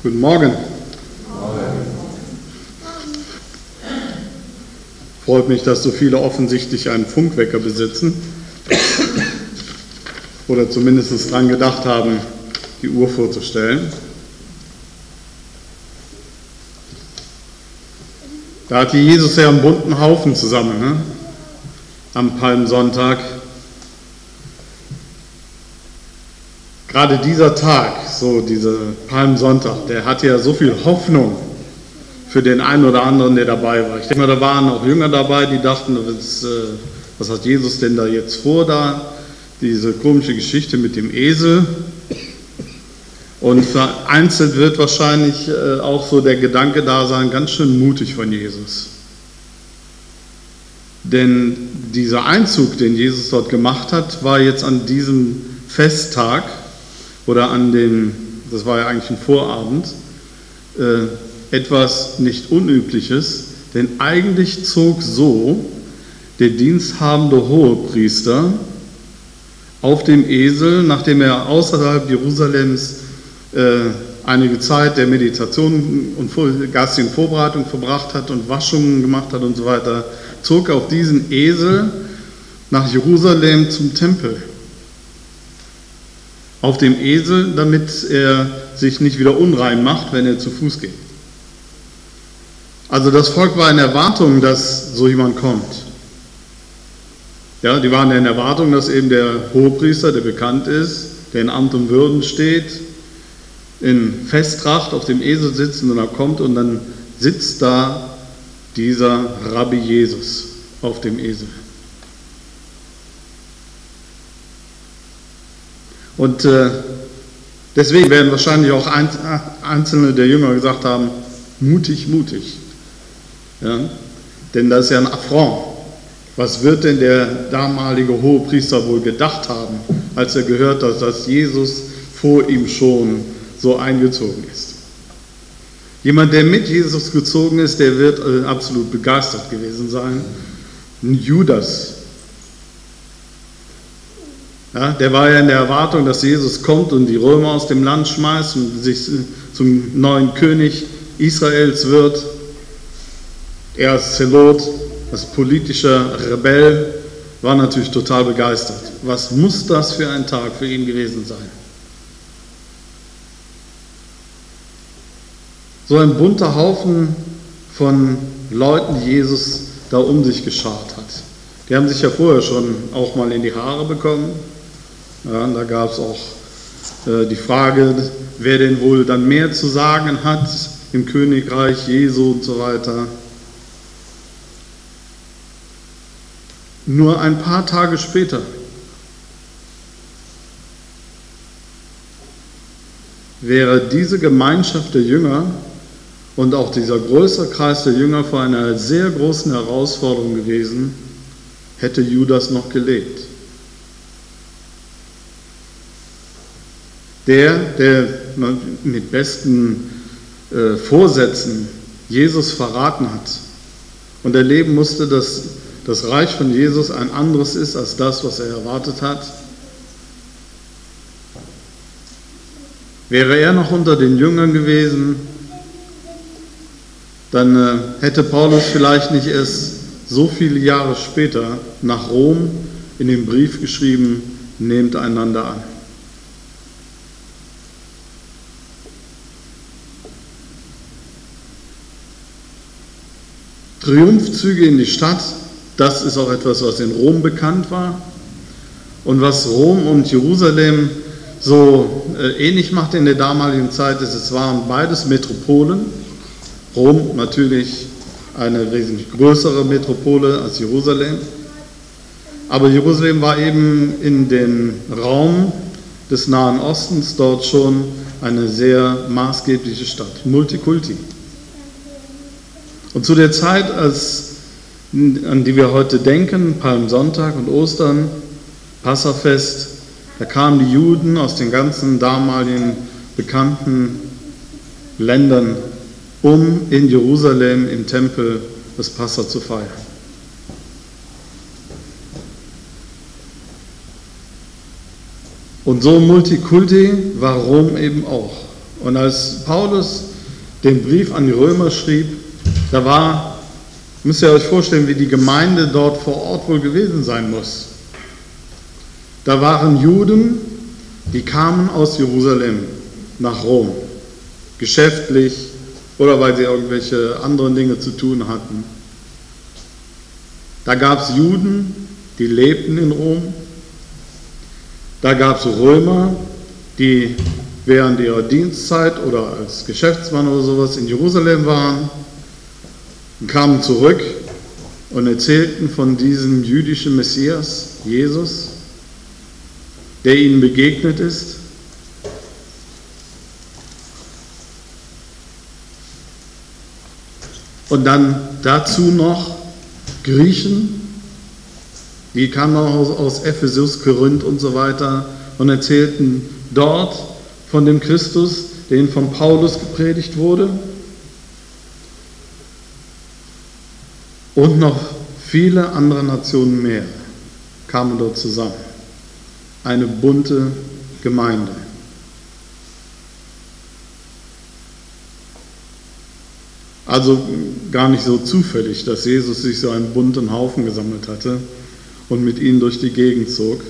Guten Morgen. Freut mich, dass so viele offensichtlich einen Funkwecker besitzen oder zumindest daran gedacht haben, die Uhr vorzustellen. Da hatte Jesus ja einen bunten Haufen zusammen, ne? am Palmsonntag. Gerade dieser Tag, so dieser Palmsonntag, der hatte ja so viel Hoffnung für den einen oder anderen, der dabei war. Ich denke mal, da waren auch Jünger dabei, die dachten, was, äh, was hat Jesus denn da jetzt vor da? Diese komische Geschichte mit dem Esel. Und vereinzelt wird wahrscheinlich äh, auch so der Gedanke da sein, ganz schön mutig von Jesus. Denn dieser Einzug, den Jesus dort gemacht hat, war jetzt an diesem Festtag oder an dem, das war ja eigentlich ein Vorabend, äh, etwas nicht Unübliches, denn eigentlich zog so der diensthabende Hohepriester auf dem Esel, nachdem er außerhalb Jerusalems äh, einige Zeit der Meditation und geistigen Vorbereitung verbracht hat und Waschungen gemacht hat und so weiter, zog auf diesen Esel nach Jerusalem zum Tempel. Auf dem Esel, damit er sich nicht wieder unrein macht, wenn er zu Fuß geht. Also das Volk war in Erwartung, dass so jemand kommt. Ja, die waren in Erwartung, dass eben der Hohepriester, der bekannt ist, der in Amt und Würden steht, in Festtracht auf dem Esel sitzt und er kommt und dann sitzt da dieser Rabbi Jesus auf dem Esel. Und äh, deswegen werden wahrscheinlich auch einzelne der Jünger gesagt haben, mutig, mutig. Ja? Denn das ist ja ein Affront. Was wird denn der damalige Hohepriester wohl gedacht haben, als er gehört hat, dass Jesus vor ihm schon so eingezogen ist. Jemand, der mit Jesus gezogen ist, der wird äh, absolut begeistert gewesen sein. Ein Judas. Ja, der war ja in der Erwartung, dass Jesus kommt und die Römer aus dem Land schmeißt und sich zum neuen König Israels wird. Er als Zelot, als politischer Rebell, war natürlich total begeistert. Was muss das für ein Tag für ihn gewesen sein? So ein bunter Haufen von Leuten, die Jesus da um sich geschart hat. Die haben sich ja vorher schon auch mal in die Haare bekommen. Ja, da gab es auch äh, die Frage, wer denn wohl dann mehr zu sagen hat im Königreich Jesu und so weiter. Nur ein paar Tage später wäre diese Gemeinschaft der Jünger und auch dieser größere Kreis der Jünger vor einer sehr großen Herausforderung gewesen, hätte Judas noch gelebt. Der, der mit besten äh, Vorsätzen Jesus verraten hat und erleben musste, dass das Reich von Jesus ein anderes ist als das, was er erwartet hat, wäre er noch unter den Jüngern gewesen, dann äh, hätte Paulus vielleicht nicht erst so viele Jahre später nach Rom in den Brief geschrieben, nehmt einander an. Triumphzüge in die Stadt, das ist auch etwas, was in Rom bekannt war und was Rom und Jerusalem so äh, ähnlich macht in der damaligen Zeit, ist, es waren beides Metropolen, Rom natürlich eine wesentlich größere Metropole als Jerusalem. Aber Jerusalem war eben in den Raum des Nahen Ostens dort schon eine sehr maßgebliche Stadt, Multikulti. Und zu der Zeit, als, an die wir heute denken, Palmsonntag und Ostern, Passafest, da kamen die Juden aus den ganzen damaligen bekannten Ländern um in Jerusalem im Tempel das Passa zu feiern. Und so Multikulti war Rom eben auch. Und als Paulus den Brief an die Römer schrieb, da war, müsst ihr euch vorstellen, wie die Gemeinde dort vor Ort wohl gewesen sein muss. Da waren Juden, die kamen aus Jerusalem nach Rom, geschäftlich oder weil sie irgendwelche anderen Dinge zu tun hatten. Da gab es Juden, die lebten in Rom. Da gab es Römer, die während ihrer Dienstzeit oder als Geschäftsmann oder sowas in Jerusalem waren und kamen zurück und erzählten von diesem jüdischen Messias, Jesus, der ihnen begegnet ist. Und dann dazu noch Griechen, die kamen auch aus Ephesus, Korinth und so weiter und erzählten dort von dem Christus, der ihnen von Paulus gepredigt wurde. Und noch viele andere Nationen mehr kamen dort zusammen. Eine bunte Gemeinde. Also gar nicht so zufällig, dass Jesus sich so einen bunten Haufen gesammelt hatte und mit ihnen durch die Gegend zog.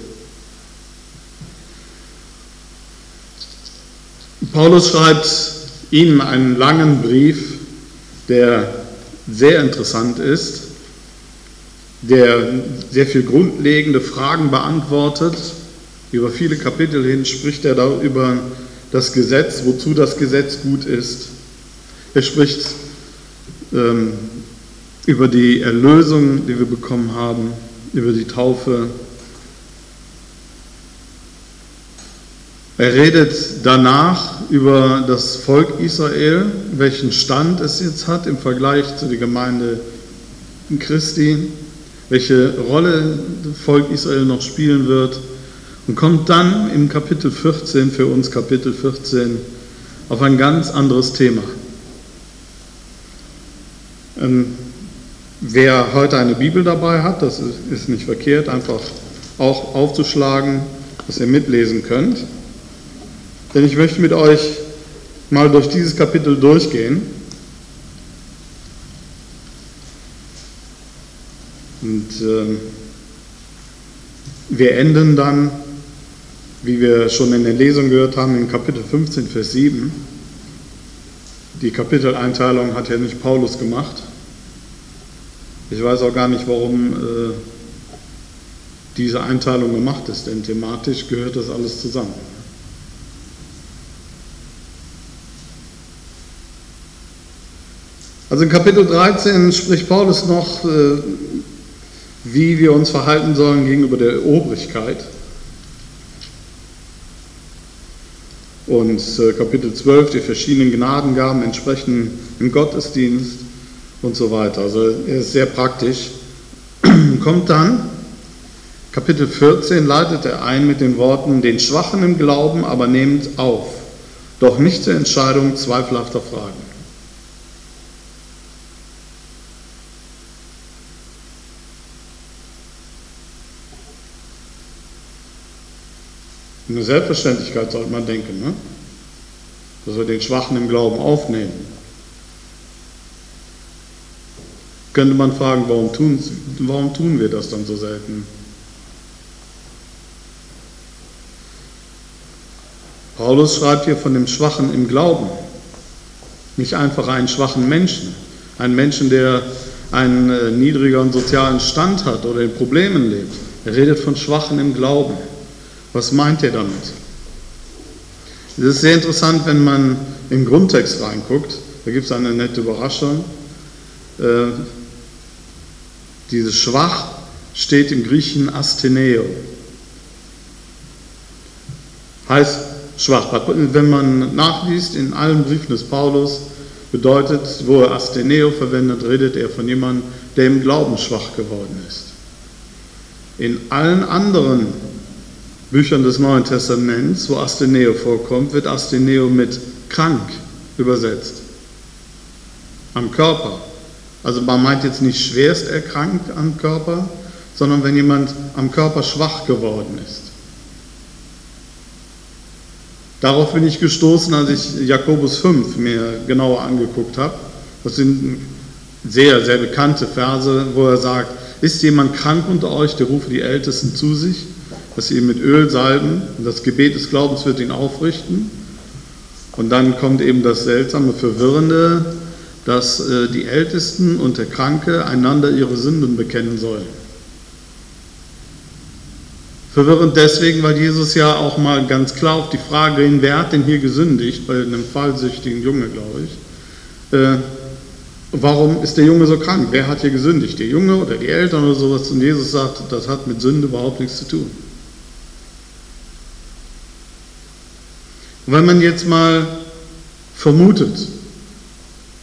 Paulus schreibt ihnen einen langen Brief, der sehr interessant ist, der sehr viel grundlegende Fragen beantwortet. Über viele Kapitel hin spricht er da über das Gesetz, wozu das Gesetz gut ist. Er spricht ähm, über die Erlösung, die wir bekommen haben, über die Taufe. Er redet danach über das Volk Israel, welchen Stand es jetzt hat im Vergleich zu der Gemeinde Christi, welche Rolle das Volk Israel noch spielen wird und kommt dann im Kapitel 14, für uns Kapitel 14, auf ein ganz anderes Thema. Ähm, wer heute eine Bibel dabei hat, das ist nicht verkehrt, einfach auch aufzuschlagen, dass ihr mitlesen könnt. Denn ich möchte mit euch mal durch dieses Kapitel durchgehen. Und äh, wir enden dann, wie wir schon in der Lesung gehört haben, in Kapitel 15, Vers 7. Die Kapiteleinteilung hat ja nicht Paulus gemacht. Ich weiß auch gar nicht, warum äh, diese Einteilung gemacht ist, denn thematisch gehört das alles zusammen. Also in Kapitel 13 spricht Paulus noch, äh, wie wir uns verhalten sollen gegenüber der Obrigkeit. Und äh, Kapitel 12, die verschiedenen Gnadengaben entsprechen im Gottesdienst und so weiter. Also er ist sehr praktisch. Kommt dann, Kapitel 14 leitet er ein mit den Worten, den Schwachen im Glauben aber nehmt auf, doch nicht zur Entscheidung zweifelhafter Fragen. Eine Selbstverständlichkeit sollte man denken, ne? dass wir den Schwachen im Glauben aufnehmen. Könnte man fragen, warum tun, warum tun wir das dann so selten? Paulus schreibt hier von dem Schwachen im Glauben, nicht einfach einen schwachen Menschen, einen Menschen, der einen äh, niedrigeren sozialen Stand hat oder in Problemen lebt. Er redet von Schwachen im Glauben. Was meint er damit? Es ist sehr interessant, wenn man im Grundtext reinguckt. Da gibt es eine nette Überraschung. Äh, dieses Schwach steht im Griechischen Astheneo. Heißt schwach. Wenn man nachliest in allen Briefen des Paulus, bedeutet, wo er Astheneo verwendet, redet er von jemandem, der im Glauben schwach geworden ist. In allen anderen Büchern des Neuen Testaments, wo Astheneo vorkommt, wird Astheneo mit krank übersetzt. Am Körper. Also man meint jetzt nicht schwerst erkrankt am Körper, sondern wenn jemand am Körper schwach geworden ist. Darauf bin ich gestoßen, als ich Jakobus 5 mir genauer angeguckt habe. Das sind sehr, sehr bekannte Verse, wo er sagt, ist jemand krank unter euch, der rufe die Ältesten zu sich, dass sie ihn mit Öl salben und das Gebet des Glaubens wird ihn aufrichten. Und dann kommt eben das seltsame, verwirrende, dass äh, die Ältesten und der Kranke einander ihre Sünden bekennen sollen. Verwirrend deswegen, weil Jesus ja auch mal ganz klar auf die Frage hin, wer hat denn hier gesündigt, bei einem fallsüchtigen Junge, glaube ich, äh, warum ist der Junge so krank? Wer hat hier gesündigt? Der Junge oder die Eltern oder sowas? Und Jesus sagt, das hat mit Sünde überhaupt nichts zu tun. Und wenn man jetzt mal vermutet,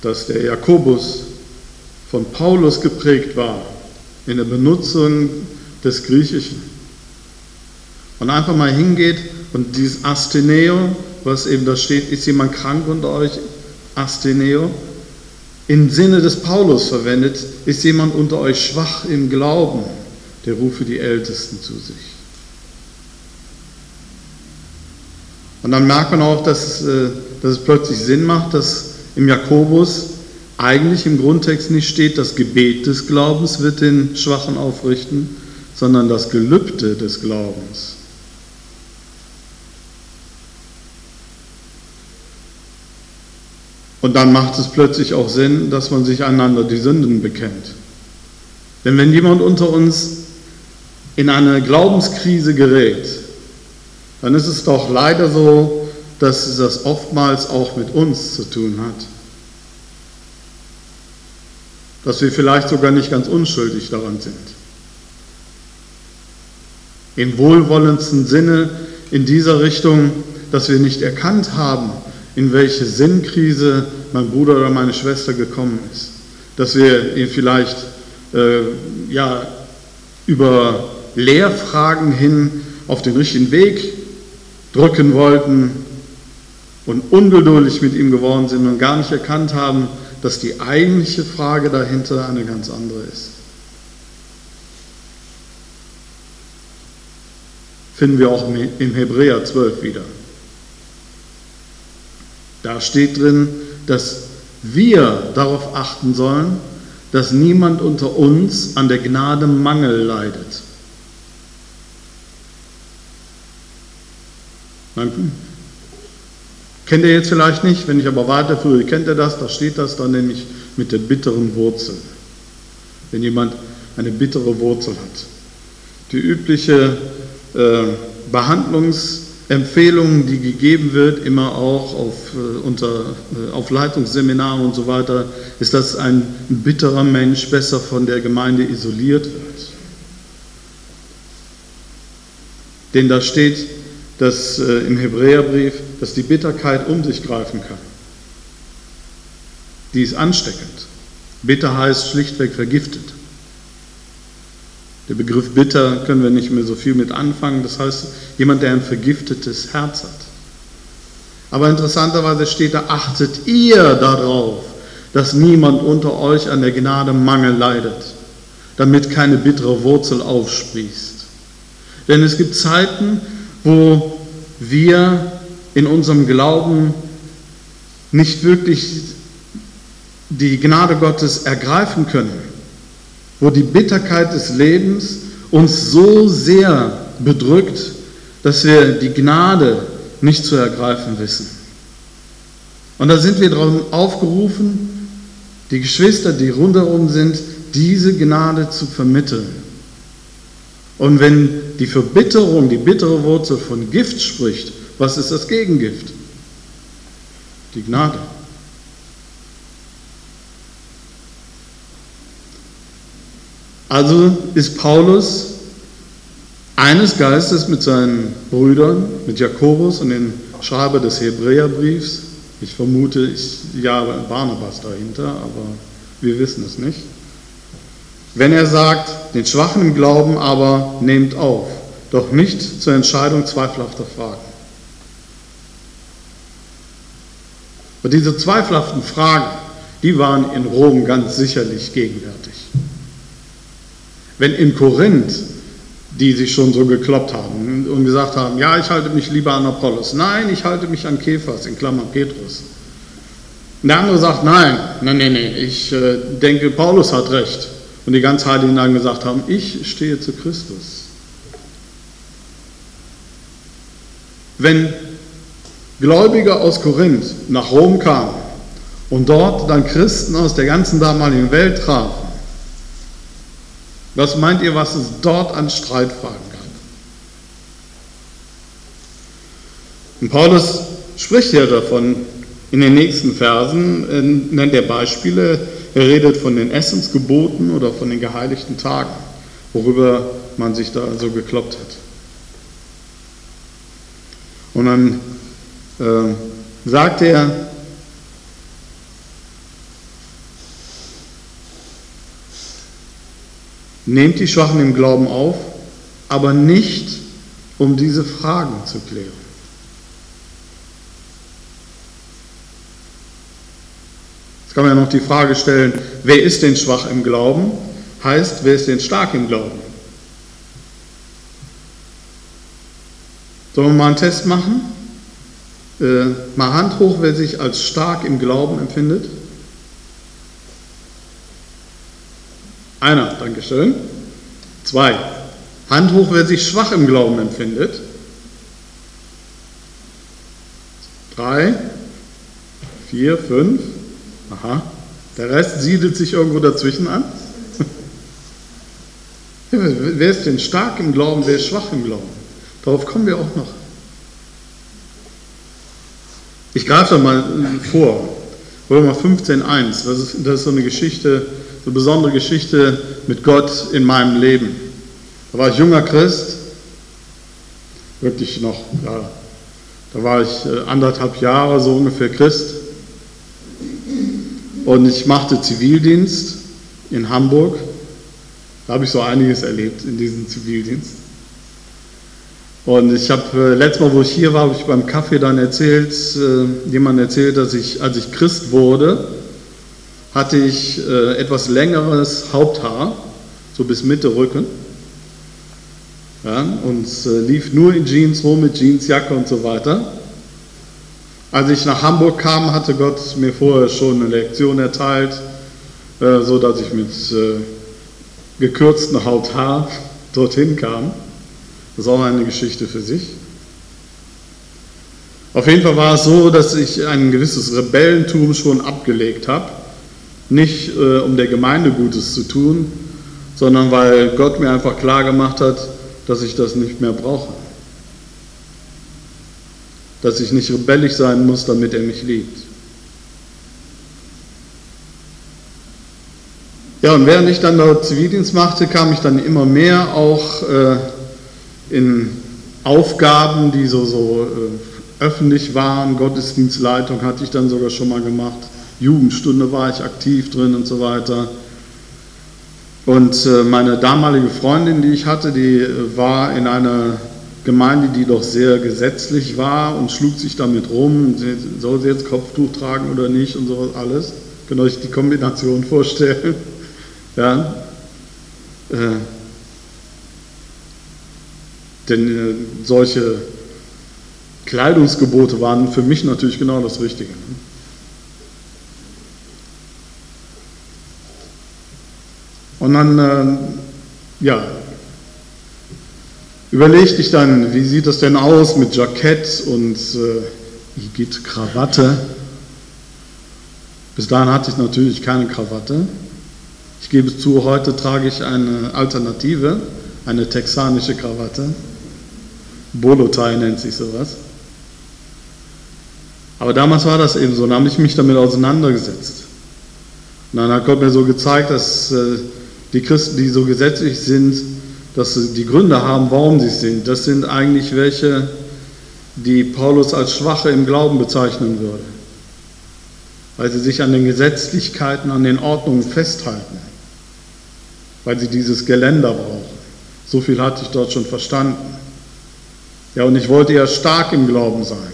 dass der Jakobus von Paulus geprägt war in der Benutzung des Griechischen und einfach mal hingeht und dieses Asteneo, was eben da steht, ist jemand krank unter euch? Asteneo, im Sinne des Paulus verwendet, ist jemand unter euch schwach im Glauben, der rufe die Ältesten zu sich. Und dann merkt man auch, dass, äh, dass es plötzlich Sinn macht, dass im Jakobus eigentlich im Grundtext nicht steht, das Gebet des Glaubens wird den Schwachen aufrichten, sondern das Gelübde des Glaubens. Und dann macht es plötzlich auch Sinn, dass man sich einander die Sünden bekennt. Denn wenn jemand unter uns in eine Glaubenskrise gerät, dann ist es doch leider so, dass das oftmals auch mit uns zu tun hat. Dass wir vielleicht sogar nicht ganz unschuldig daran sind. Im wohlwollendsten Sinne in dieser Richtung, dass wir nicht erkannt haben, in welche Sinnkrise mein Bruder oder meine Schwester gekommen ist. Dass wir ihn vielleicht äh, ja, über Lehrfragen hin auf den richtigen Weg drücken wollten und ungeduldig mit ihm geworden sind und gar nicht erkannt haben, dass die eigentliche Frage dahinter eine ganz andere ist. Finden wir auch im Hebräer 12 wieder. Da steht drin, dass wir darauf achten sollen, dass niemand unter uns an der Gnade Mangel leidet. Man, kennt ihr jetzt vielleicht nicht, wenn ich aber weiterführe, kennt ihr das, da steht das dann nämlich mit der bitteren Wurzel. Wenn jemand eine bittere Wurzel hat. Die übliche äh, Behandlungs- Empfehlungen, die gegeben wird, immer auch auf, äh, unter, äh, auf Leitungsseminaren und so weiter, ist, dass ein bitterer Mensch besser von der Gemeinde isoliert wird. Denn da steht dass, äh, im Hebräerbrief, dass die Bitterkeit um sich greifen kann. Die ist ansteckend. Bitter heißt schlichtweg vergiftet. Der Begriff bitter können wir nicht mehr so viel mit anfangen. Das heißt, jemand, der ein vergiftetes Herz hat. Aber interessanterweise steht da, achtet ihr darauf, dass niemand unter euch an der Gnade Mangel leidet, damit keine bittere Wurzel aufsprießt. Denn es gibt Zeiten, wo wir in unserem Glauben nicht wirklich die Gnade Gottes ergreifen können wo die Bitterkeit des Lebens uns so sehr bedrückt, dass wir die Gnade nicht zu ergreifen wissen. Und da sind wir darum aufgerufen, die Geschwister, die rundherum sind, diese Gnade zu vermitteln. Und wenn die Verbitterung, die bittere Wurzel von Gift spricht, was ist das Gegengift? Die Gnade. Also ist Paulus eines Geistes mit seinen Brüdern, mit Jakobus und dem Schreiber des Hebräerbriefs. Ich vermute, ich jage Barnabas dahinter, aber wir wissen es nicht. Wenn er sagt, den Schwachen im Glauben aber nehmt auf, doch nicht zur Entscheidung zweifelhafter Fragen. Und diese zweifelhaften Fragen, die waren in Rom ganz sicherlich gegenwärtig. Wenn in Korinth die sich schon so gekloppt haben und gesagt haben, ja, ich halte mich lieber an Apollos. Nein, ich halte mich an Kephas, in Klammern Petrus. Und der andere sagt, nein, nein, nein, nein, ich äh, denke, Paulus hat recht. Und die ganz Heiligen dann gesagt haben, ich stehe zu Christus. Wenn Gläubige aus Korinth nach Rom kamen und dort dann Christen aus der ganzen damaligen Welt trafen, was meint ihr, was es dort an Streitfragen gab? Und Paulus spricht ja davon in den nächsten Versen, äh, nennt er Beispiele, er redet von den Essensgeboten oder von den geheiligten Tagen, worüber man sich da so gekloppt hat. Und dann äh, sagt er, Nehmt die Schwachen im Glauben auf, aber nicht, um diese Fragen zu klären. Kann man ja noch die Frage stellen, wer ist denn schwach im Glauben? Heißt, wer ist denn stark im Glauben? Sollen wir mal einen Test machen? Äh, mal Hand hoch, wer sich als stark im Glauben empfindet. Einer, Dankeschön. Zwei, Hand hoch, wer sich schwach im Glauben empfindet. Drei, vier, fünf. Aha. Der Rest siedelt sich irgendwo dazwischen an. wer ist denn stark im Glauben, wer ist schwach im Glauben? Darauf kommen wir auch noch. Ich greife da mal vor. Römer 15,1. Das ist, das ist so eine Geschichte, eine besondere Geschichte mit Gott in meinem Leben. Da war ich junger Christ, wirklich noch, ja, da war ich äh, anderthalb Jahre so ungefähr Christ. Und ich machte Zivildienst in Hamburg. Da habe ich so einiges erlebt in diesem Zivildienst. Und ich habe äh, letztes Mal, wo ich hier war, habe ich beim Kaffee dann erzählt, äh, jemand erzählt, dass ich, als ich Christ wurde, hatte ich äh, etwas längeres Haupthaar, so bis Mitte Rücken. Ja, und äh, lief nur in Jeans rum mit Jeansjacke und so weiter. Als ich nach Hamburg kam, hatte Gott mir vorher schon eine Lektion erteilt, äh, so dass ich mit äh, gekürztem Hauthaar dorthin kam. Das ist auch eine Geschichte für sich. Auf jeden Fall war es so, dass ich ein gewisses Rebellentum schon abgelegt habe nicht äh, um der Gemeinde Gutes zu tun, sondern weil Gott mir einfach klar gemacht hat, dass ich das nicht mehr brauche. Dass ich nicht rebellisch sein muss, damit er mich liebt. Ja, und während ich dann dort Zivildienst machte, kam ich dann immer mehr auch äh, in Aufgaben, die so, so äh, öffentlich waren. Gottesdienstleitung hatte ich dann sogar schon mal gemacht. Jugendstunde war ich aktiv drin und so weiter. Und äh, meine damalige Freundin, die ich hatte, die äh, war in einer Gemeinde, die doch sehr gesetzlich war und schlug sich damit rum, soll sie jetzt Kopftuch tragen oder nicht und sowas alles. Könnt ihr euch die Kombination vorstellen? Ja. Äh, denn äh, solche Kleidungsgebote waren für mich natürlich genau das Richtige. Ne? Und dann, äh, ja, überlegte ich dann, wie sieht das denn aus mit Jackett und äh, Igitt Krawatte. Bis dahin hatte ich natürlich keine Krawatte. Ich gebe zu, heute trage ich eine Alternative, eine texanische Krawatte. Bolotai nennt sich sowas. Aber damals war das eben so, dann habe ich mich damit auseinandergesetzt. Und dann hat Gott mir so gezeigt, dass äh, die Christen, die so gesetzlich sind, dass sie die Gründe haben, warum sie sind. Das sind eigentlich welche, die Paulus als Schwache im Glauben bezeichnen würde, weil sie sich an den Gesetzlichkeiten, an den Ordnungen festhalten, weil sie dieses Geländer brauchen. So viel hatte ich dort schon verstanden. Ja, und ich wollte ja stark im Glauben sein.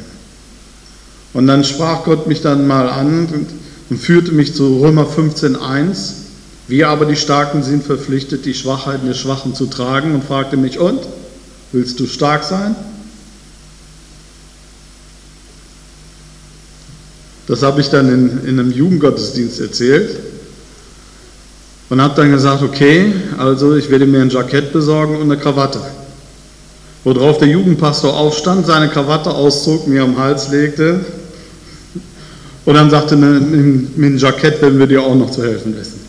Und dann sprach Gott mich dann mal an und, und führte mich zu Römer 15.1 Wir aber die Starken sind verpflichtet, die Schwachheiten der Schwachen zu tragen und fragte mich, und? Willst du stark sein? Das habe ich dann in, in einem Jugendgottesdienst erzählt und habe dann gesagt, okay, also ich werde mir ein Jackett besorgen und eine Krawatte. Worauf der Jugendpastor aufstand, seine Krawatte auszog, mir am Hals legte und dann sagte, mit, mit dem Jackett werden wir dir auch noch zu helfen wissen.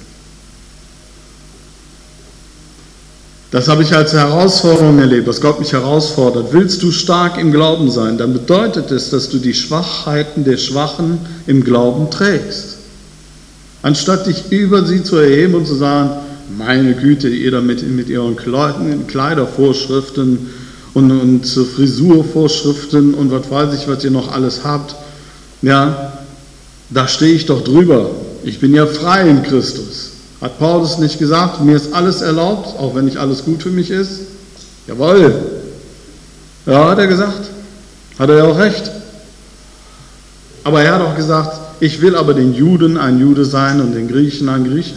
Das habe ich als Herausforderung erlebt, dass Gott mich herausfordert. Willst du stark im Glauben sein, dann bedeutet es, dass du die Schwachheiten der Schwachen im Glauben trägst. Anstatt dich über sie zu erheben und zu sagen, meine Güte, ihr damit mit ihren Kleidervorschriften und, und Frisurvorschriften und was weiß ich, was ihr noch alles habt, ja, da stehe ich doch drüber. Ich bin ja frei in Christus. Hat Paulus nicht gesagt, mir ist alles erlaubt, auch wenn nicht alles gut für mich ist? Jawohl. Ja, hat er gesagt. Hat er ja auch recht. Aber er hat auch gesagt, ich will aber den Juden ein Jude sein und den Griechen ein Grieche.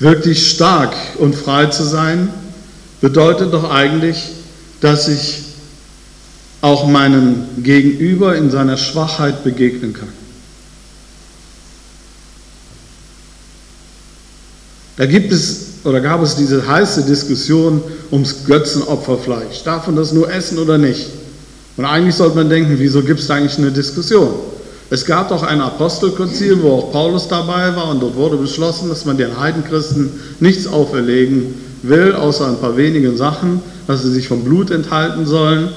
Wirklich stark und frei zu sein, bedeutet doch eigentlich, dass ich auch meinem Gegenüber in seiner Schwachheit begegnen kann. Da gibt es oder gab es diese heiße Diskussion ums Götzenopferfleisch. Darf man das nur essen oder nicht? Und eigentlich sollte man denken, wieso gibt es da eigentlich eine Diskussion? Es gab doch ein Apostelkonzil, wo auch Paulus dabei war und dort wurde beschlossen, dass man den Heidenchristen nichts auferlegen will, außer ein paar wenigen Sachen, dass sie sich vom Blut enthalten sollen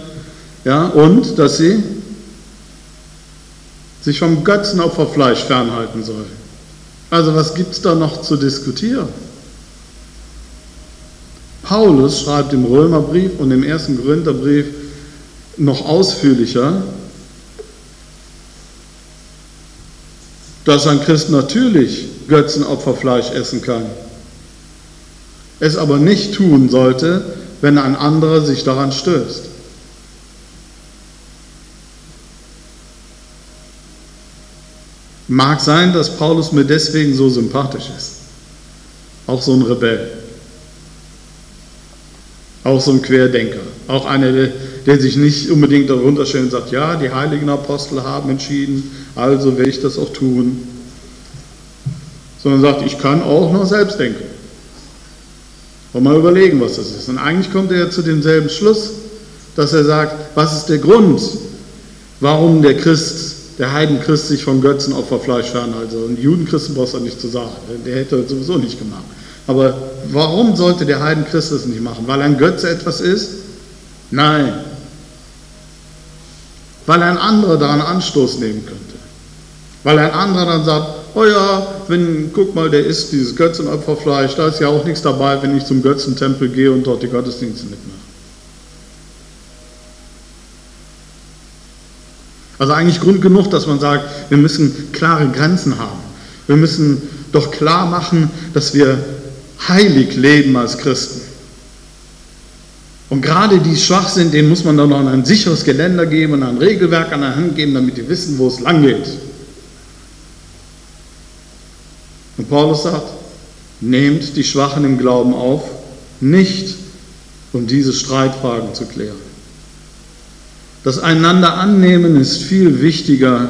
ja, und dass sie sich vom Götzenopferfleisch fernhalten soll. Also was gibt es da noch zu diskutieren? Paulus schreibt im Römerbrief und im ersten Korintherbrief noch ausführlicher, dass ein Christ natürlich Götzenopferfleisch essen kann, es aber nicht tun sollte, wenn ein anderer sich daran stößt. Mag sein, dass Paulus mir deswegen so sympathisch ist. Auch so ein Rebell. Auch so ein Querdenker. Auch einer, der, der sich nicht unbedingt darunter stellt und sagt, ja, die heiligen Apostel haben entschieden, also werde ich das auch tun. Sondern sagt, ich kann auch noch selbst denken. Und mal überlegen, was das ist. Und eigentlich kommt er zu demselben Schluss, dass er sagt, was ist der Grund, warum der Christ der Heidenchrist sich vom Götzenopferfleisch fernhalte. Und Judenchristen brauchst du nicht zu sagen, der hätte das sowieso nicht gemacht. Aber warum sollte der Heidenchrist das nicht machen? Weil ein Götze etwas ist? Nein. Weil ein anderer daran Anstoß nehmen könnte. Weil ein anderer dann sagt, oh ja, wenn, guck mal, der isst dieses Götzenopferfleisch, da ist ja auch nichts dabei, wenn ich zum Götzentempel gehe und dort die Gottesdienste mitmache. Also eigentlich Grund genug, dass man sagt, wir müssen klare Grenzen haben. Wir müssen doch klar machen, dass wir heilig leben als Christen. Und gerade die schwach sind, denen muss man dann noch ein sicheres Geländer geben und ein Regelwerk an der Hand geben, damit die wissen, wo es lang geht. Und Paulus sagt, nehmt die Schwachen im Glauben auf, nicht um diese Streitfragen zu klären. Das einander annehmen ist viel wichtiger,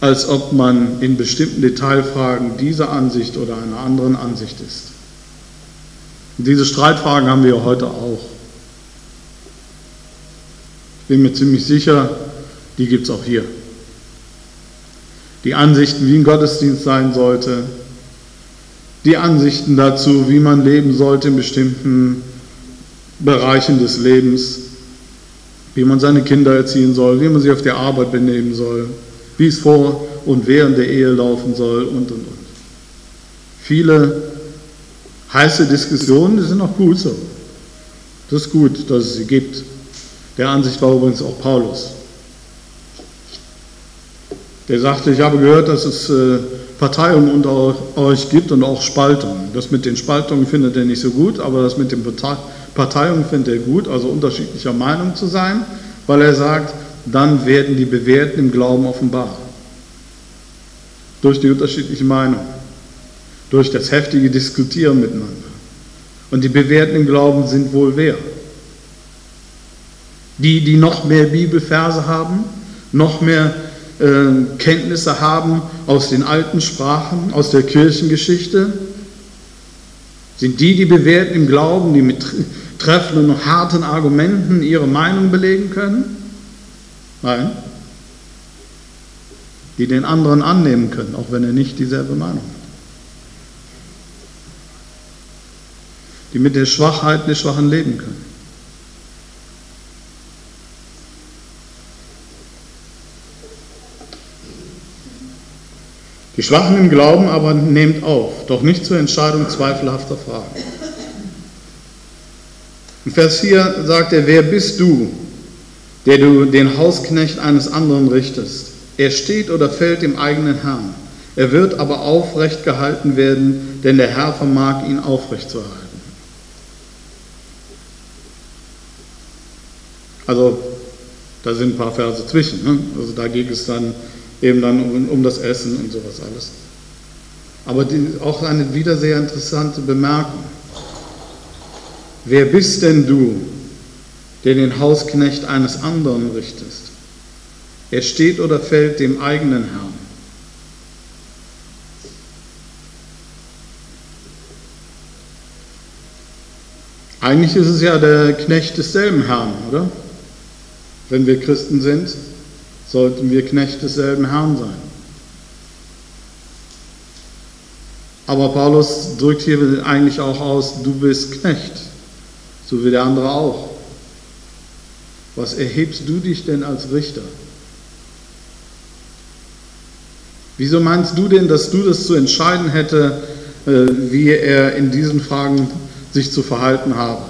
als ob man in bestimmten Detailfragen dieser Ansicht oder einer anderen Ansicht ist. Und diese Streitfragen haben wir heute auch. Ich bin mir ziemlich sicher, die gibt es auch hier. Die Ansichten, wie ein Gottesdienst sein sollte, die Ansichten dazu, wie man leben sollte in bestimmten Bereichen des Lebens, wie man seine Kinder erziehen soll, wie man sich auf der Arbeit benehmen soll, wie es vor und während der Ehe laufen soll und, und, und. Viele heiße Diskussionen, die sind auch gut so. Das ist gut, dass es sie gibt. Der Ansicht war übrigens auch Paulus. Der sagte, ich habe gehört, dass es äh, Parteiungen unter euch gibt und auch Spaltungen. Das mit den Spaltungen findet er nicht so gut, aber das mit den Parteiungen findet er gut, also unterschiedlicher Meinung zu sein, weil er sagt, dann werden die Bewährten im Glauben offenbar. durch die unterschiedlichen Meinungen, durch das heftige Diskutieren miteinander. Und die Bewährten im Glauben sind wohl wer? Die, die noch mehr Bibelverse haben, noch mehr äh, Kenntnisse haben aus den alten Sprachen, aus der Kirchengeschichte, sind die, die Bewährten im Glauben, die mit treffenden und harten Argumenten ihre Meinung belegen können? Nein. Die den anderen annehmen können, auch wenn er nicht dieselbe Meinung hat. Die mit der Schwachheit des Schwachen leben können. Die Schwachen im Glauben aber nehmt auf, doch nicht zur Entscheidung zweifelhafter Fragen. In Vers 4 sagt er, wer bist du, der du den Hausknecht eines anderen richtest? Er steht oder fällt dem eigenen Herrn. Er wird aber aufrecht gehalten werden, denn der Herr vermag ihn aufrecht zu erhalten. Also, da sind ein paar Verse zwischen. Ne? Also da geht es dann eben dann um, um das Essen und sowas alles. Aber die, auch eine wieder sehr interessante Bemerkung. Wer bist denn du, der den Hausknecht eines anderen richtest? Er steht oder fällt dem eigenen Herrn. Eigentlich ist es ja der Knecht desselben Herrn, oder? Wenn wir Christen sind, sollten wir Knecht desselben Herrn sein. Aber Paulus drückt hier eigentlich auch aus, du bist Knecht, so wie der andere auch. Was erhebst du dich denn als Richter? Wieso meinst du denn, dass du das zu entscheiden hätte, äh, wie er in diesen Fragen sich zu verhalten habe?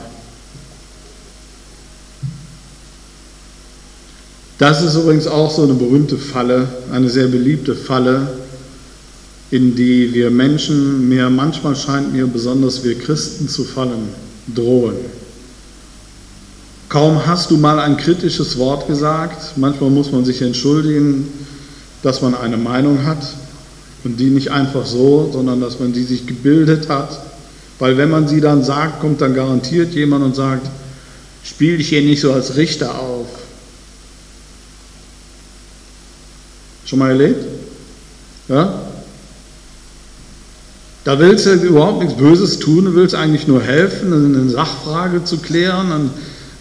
Das ist übrigens auch so eine berühmte Falle, eine sehr beliebte Falle, in die wir Menschen, mir manchmal scheint mir besonders wir Christen zu fallen, drohen. Kaum hast du mal ein kritisches Wort gesagt, manchmal muss man sich entschuldigen, dass man eine Meinung hat und die nicht einfach so, sondern dass man die sich gebildet hat, weil wenn man sie dann sagt, kommt dann garantiert jemand und sagt, spiel dich hier nicht so als Richter auf, Schon mal erlebt? Ja? Da willst du überhaupt nichts Böses tun, du willst eigentlich nur helfen, eine Sachfrage zu klären,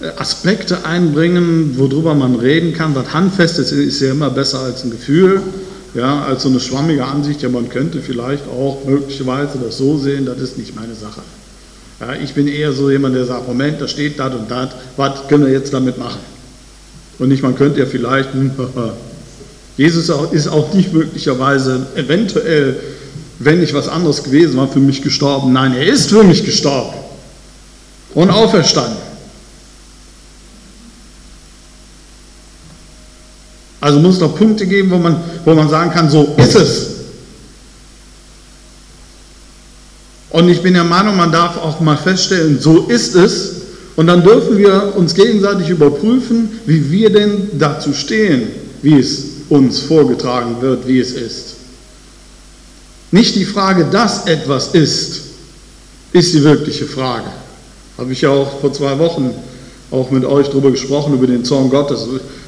äh, Aspekte einbringen, worüber man reden kann. Was handfestes ist ja immer besser als ein Gefühl, ja, als so eine schwammige Ansicht. Ja, man könnte vielleicht auch möglicherweise das so sehen, das ist nicht meine Sache. Ja, ich bin eher so jemand, der sagt, Moment, da steht das und das, was können wir jetzt damit machen? Und nicht, man könnte ja vielleicht, hm, Jesus ist auch nicht möglicherweise eventuell, wenn nicht was anderes gewesen war, für mich gestorben. Nein, er ist für mich gestorben und auferstanden. Also muss es doch Punkte geben, wo man, wo man sagen kann, so ist es. Und ich bin der Meinung, man darf auch mal feststellen, so ist es. Und dann dürfen wir uns gegenseitig überprüfen, wie wir denn dazu stehen, wie es uns vorgetragen wird, wie es ist. Nicht die Frage, dass etwas ist, ist die wirkliche Frage. Habe ich ja auch vor zwei Wochen auch mit euch darüber gesprochen, über den Zorn Gottes,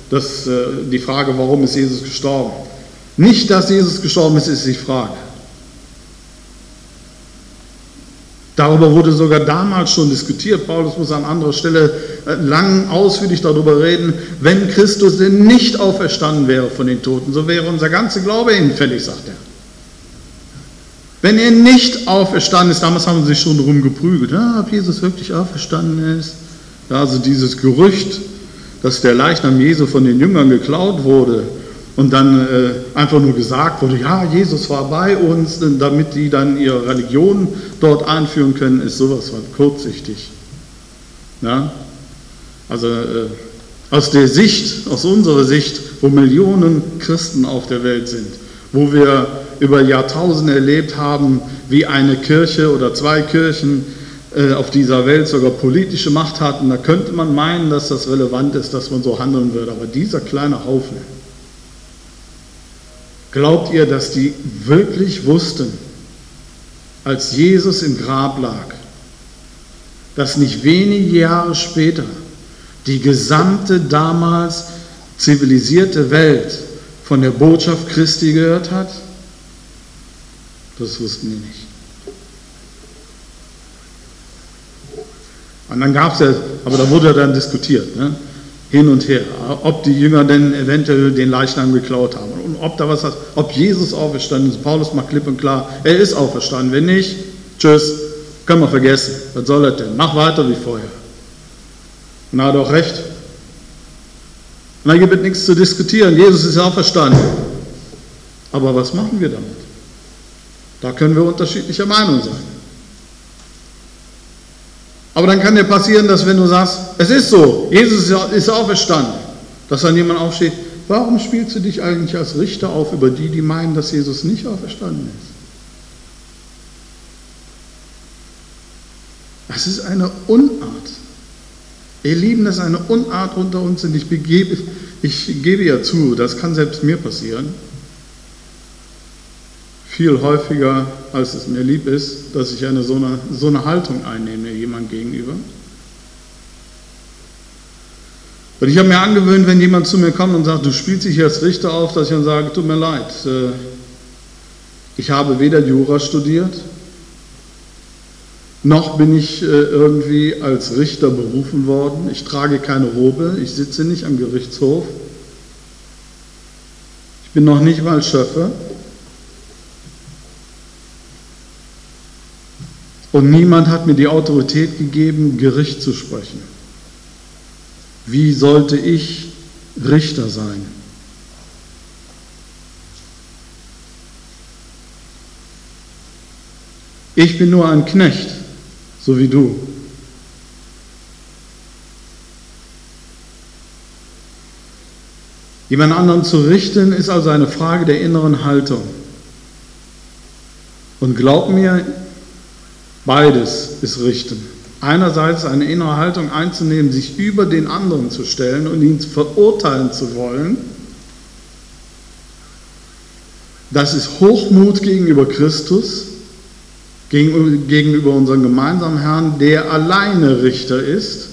das, äh, die Frage, warum ist Jesus gestorben. Nicht, dass Jesus gestorben ist, ist die Frage. Darüber wurde sogar damals schon diskutiert. Paulus muss an anderer Stelle äh, lang ausführlich darüber reden. Wenn Christus denn nicht auferstanden wäre von den Toten, so wäre unser ganzer Glaube hinfällig, sagt er. Wenn er nicht auferstanden ist, damals haben sie sich schon darum geprügelt, ja, ob Jesus wirklich auferstanden ist. Ja, also dieses Gerücht, dass der Leichnam Jesu von den Jüngern geklaut wurde, und dann äh, einfach nur gesagt wurde, ja, Jesus war bei uns, damit die dann ihre Religion dort einführen können, ist sowas von kurzsichtig. Ja? Also äh, aus der Sicht, aus unserer Sicht, wo Millionen Christen auf der Welt sind, wo wir über Jahrtausende erlebt haben, wie eine Kirche oder zwei Kirchen äh, auf dieser Welt sogar politische Macht hatten, da könnte man meinen, dass das relevant ist, dass man so handeln würde. Aber dieser kleine Haufen, Glaubt ihr, dass die wirklich wussten, als Jesus im Grab lag, dass nicht wenige Jahre später die gesamte damals zivilisierte Welt von der Botschaft Christi gehört hat? Das wussten die nicht. Und dann gab es ja, aber da wurde dann diskutiert, ne? hin und her, ob die Jünger denn eventuell den Leichnam geklaut haben ob da was, ob Jesus auferstanden ist. Paulus macht klipp und klar, er ist auferstanden. Wenn nicht, tschüss, können wir vergessen. Was soll das denn? Mach weiter wie vorher. Er hat auch recht. Da gibt es nichts zu diskutieren. Jesus ist auferstanden. Aber was machen wir damit? Da können wir unterschiedlicher Meinung sein. Aber dann kann dir passieren, dass wenn du sagst, es ist so, Jesus ist auferstanden, dass dann jemand aufsteht, warum spielst du dich eigentlich als Richter auf über die, die meinen, dass Jesus nicht auferstanden ist? Das ist eine Unart. Ihr Lieben, das ist eine Unart unter uns und ich, begebe, ich gebe ja zu, das kann selbst mir passieren viel häufiger, als es mir lieb ist, dass ich eine so, eine so eine Haltung einnehme jemand gegenüber. Und ich habe mir angewöhnt, wenn jemand zu mir kommt und sagt, du spielst dich als Richter auf, dass ich dann sage, tut mir leid, äh, ich habe weder Jura studiert, noch bin ich äh, irgendwie als Richter berufen worden. Ich trage keine Robe, ich sitze nicht am Gerichtshof. Ich bin noch nicht mal Schöffer. Und niemand hat mir die Autorität gegeben, Gericht zu sprechen. Wie sollte ich Richter sein? Ich bin nur ein Knecht, so wie du. Jemand anderen zu richten, ist also eine Frage der inneren Haltung. Und glaub mir, Beides ist Richten. Einerseits eine innere Haltung einzunehmen, sich über den anderen zu stellen und ihn verurteilen zu wollen. Das ist Hochmut gegenüber Christus, gegenüber unserem gemeinsamen Herrn, der alleine Richter ist.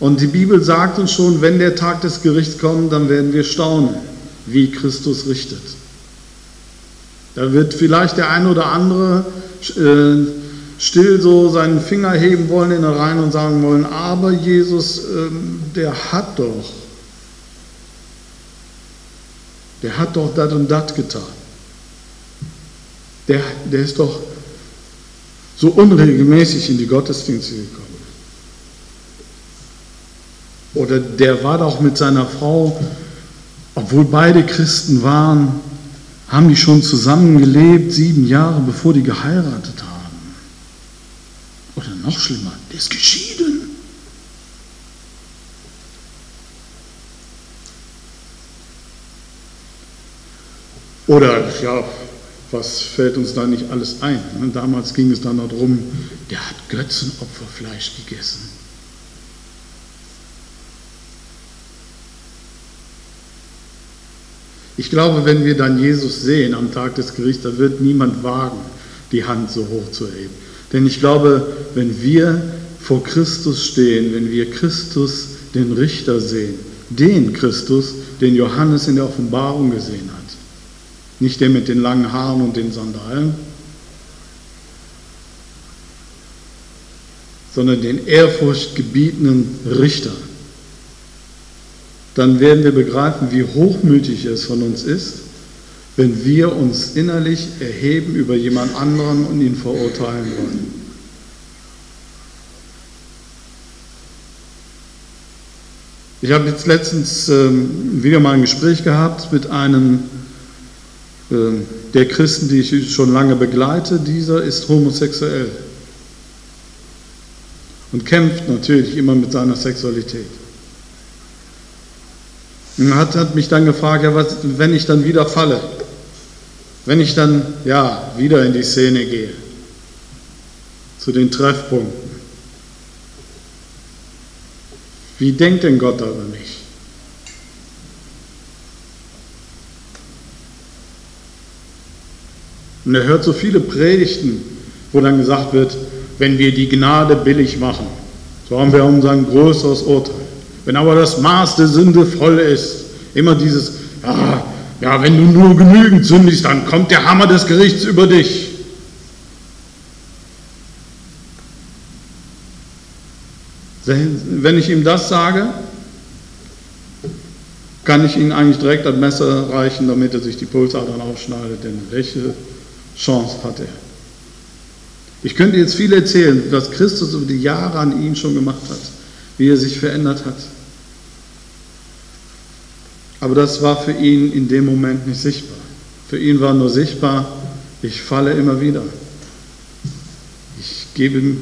Und die Bibel sagt uns schon, wenn der Tag des Gerichts kommt, dann werden wir staunen, wie Christus richtet. Da wird vielleicht der eine oder andere äh, still so seinen Finger heben wollen in der Reihe und sagen wollen, aber Jesus, ähm, der hat doch, der hat doch das und das getan. Der, der ist doch so unregelmäßig in die Gottesdienste gekommen. Oder der war doch mit seiner Frau, obwohl beide Christen waren, haben die schon zusammengelebt, sieben Jahre bevor die geheiratet noch schlimmer, der ist geschieden. Oder, ja, was fällt uns da nicht alles ein? Ne? Damals ging es dann darum, der hat Götzenopferfleisch gegessen. Ich glaube, wenn wir dann Jesus sehen am Tag des Gerichts, da wird niemand wagen, die Hand so hoch zu erheben. Denn ich glaube, wenn wir vor Christus stehen, wenn wir Christus, den Richter sehen, den Christus, den Johannes in der Offenbarung gesehen hat, nicht der mit den langen Haaren und den Sandalen, sondern den ehrfurchtgebietenden Richter, dann werden wir begreifen, wie hochmütig es von uns ist, wenn wir uns innerlich erheben über jemand anderen und ihn verurteilen wollen. Ich habe jetzt letztens ähm, wieder mal ein Gespräch gehabt mit einem äh, der Christen, die ich schon lange begleite. Dieser ist homosexuell und kämpft natürlich immer mit seiner Sexualität. Und hat, hat mich dann gefragt, ja, was, wenn ich dann wieder falle, wenn ich dann, ja, wieder in die Szene gehe, zu den Treffpunkten, wie denkt denn Gott über mich? Und er hört so viele Predigten, wo dann gesagt wird, wenn wir die Gnade billig machen, so haben wir unser größeres Urteil. Wenn aber das Maß der Sünde voll ist, immer dieses, ah, ja, wenn du nur genügend sündigst, dann kommt der Hammer des Gerichts über dich. Wenn ich ihm das sage, kann ich ihm eigentlich direkt das Messer reichen, damit er sich die Pulsadern aufschneidet, denn welche Chance hat er? Ich könnte jetzt viel erzählen, was Christus über die Jahre an ihm schon gemacht hat, wie er sich verändert hat. Aber das war für ihn in dem Moment nicht sichtbar. Für ihn war nur sichtbar, ich falle immer wieder. Ich gebe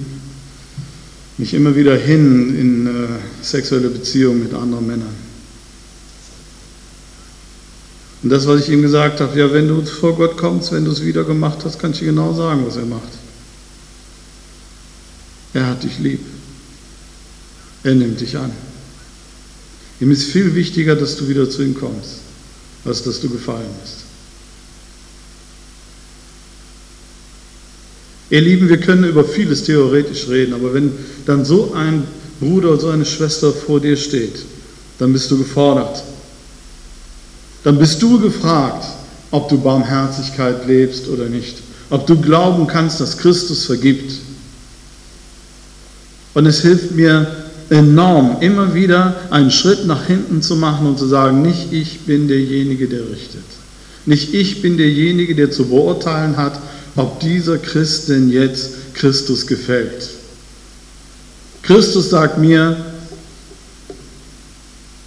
mich immer wieder hin in äh, sexuelle Beziehungen mit anderen Männern. Und das, was ich ihm gesagt habe, ja, wenn du vor Gott kommst, wenn du es wieder gemacht hast, kann ich dir genau sagen, was er macht. Er hat dich lieb. Er nimmt dich an. Ihm ist viel wichtiger, dass du wieder zu ihm kommst, als dass du gefallen bist. Ihr Lieben, wir können über vieles theoretisch reden, aber wenn dann so ein Bruder oder so eine Schwester vor dir steht, dann bist du gefordert. Dann bist du gefragt, ob du Barmherzigkeit lebst oder nicht, ob du glauben kannst, dass Christus vergibt. Und es hilft mir enorm, immer wieder einen Schritt nach hinten zu machen und zu sagen, nicht ich bin derjenige, der richtet. Nicht ich bin derjenige, der zu beurteilen hat, ob dieser Christ denn jetzt Christus gefällt. Christus sagt mir,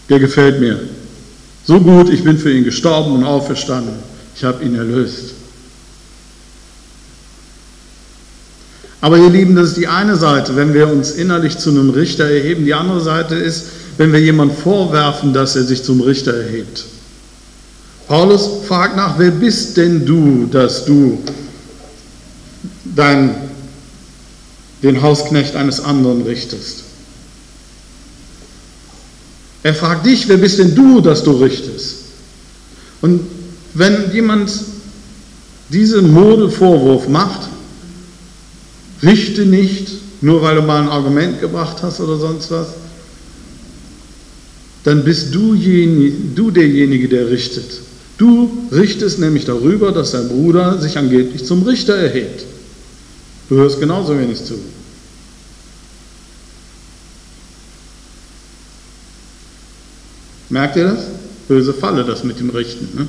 der gefällt mir. So gut, ich bin für ihn gestorben und auferstanden. Ich habe ihn erlöst. Aber ihr Lieben, das ist die eine Seite, wenn wir uns innerlich zu einem Richter erheben. Die andere Seite ist, wenn wir jemand vorwerfen, dass er sich zum Richter erhebt. Paulus fragt nach, wer bist denn du, dass du dein, den Hausknecht eines anderen richtest? Er fragt dich, wer bist denn du, dass du richtest? Und wenn jemand diesen Modelvorwurf macht, richte nicht, nur weil du mal ein Argument gebracht hast oder sonst was, dann bist du, du derjenige, der richtet. Du richtest nämlich darüber, dass dein Bruder sich angeblich zum Richter erhebt. Du hörst genauso wenig zu. Merkt ihr das? Böse Falle, das mit dem Richten. Ne?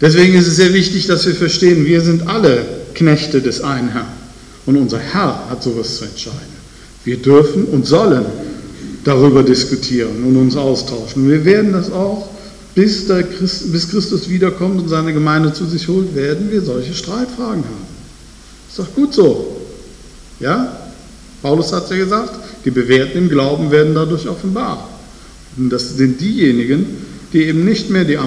Deswegen ist es sehr wichtig, dass wir verstehen, wir sind alle Knechte des einen Herrn. Und unser Herr hat sowas zu entscheiden. Wir dürfen und sollen darüber diskutieren und uns austauschen. Wir werden das auch, bis, Christ, bis Christus wiederkommt und seine Gemeinde zu sich holt, werden wir solche Streitfragen haben. Ist doch gut so. Ja? Paulus hat es ja gesagt, die Bewährten im Glauben werden dadurch offenbar. Und das sind diejenigen, die eben nicht mehr die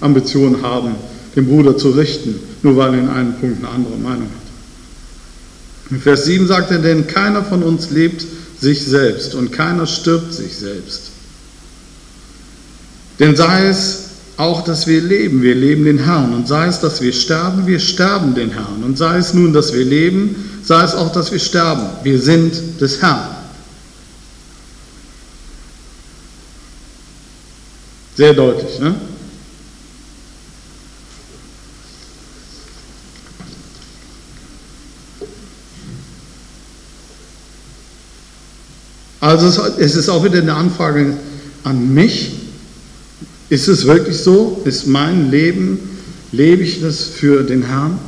Ambition haben, den Bruder zu richten, nur weil er in einem Punkt eine andere Meinung hat. In Vers 7 sagt er, denn keiner von uns lebt sich selbst und keiner stirbt sich selbst. Denn sei es auch, dass wir leben, wir leben den Herrn. Und sei es, dass wir sterben, wir sterben den Herrn. Und sei es nun, dass wir leben, sei es auch, dass wir sterben, wir sind des Herrn. Sehr deutlich, ne? Also es ist auch wieder eine Anfrage an mich. Ist es wirklich so? Ist mein Leben, lebe ich das für den Herrn?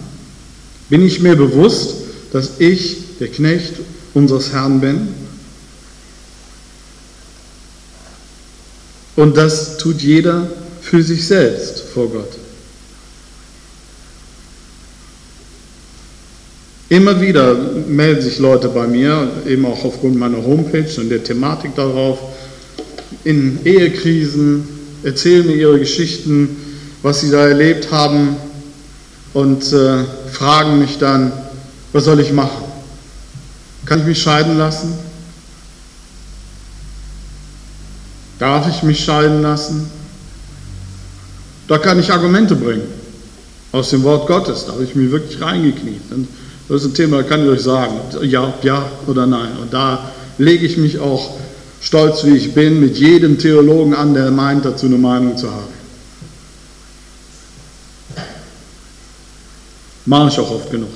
Bin ich mir bewusst, dass ich der Knecht unseres Herrn bin? Und das tut jeder für sich selbst vor Gott. Immer wieder melden sich Leute bei mir, eben auch aufgrund meiner Homepage und der Thematik darauf, in Ehekrisen, erzählen mir ihre Geschichten, was sie da erlebt haben und äh, fragen mich dann, was soll ich machen? Kann ich mich scheiden lassen? Darf ich mich scheiden lassen? Da kann ich Argumente bringen. aus dem Wort Gottes. Da habe ich mich wirklich reingekniet. Und das ist ein Thema, kann ich euch sagen, ja, ja oder nein. Und da lege ich mich auch stolz, wie ich bin, mit jedem Theologen an, der meint, dazu eine Meinung zu haben. Mache ich auch oft genug.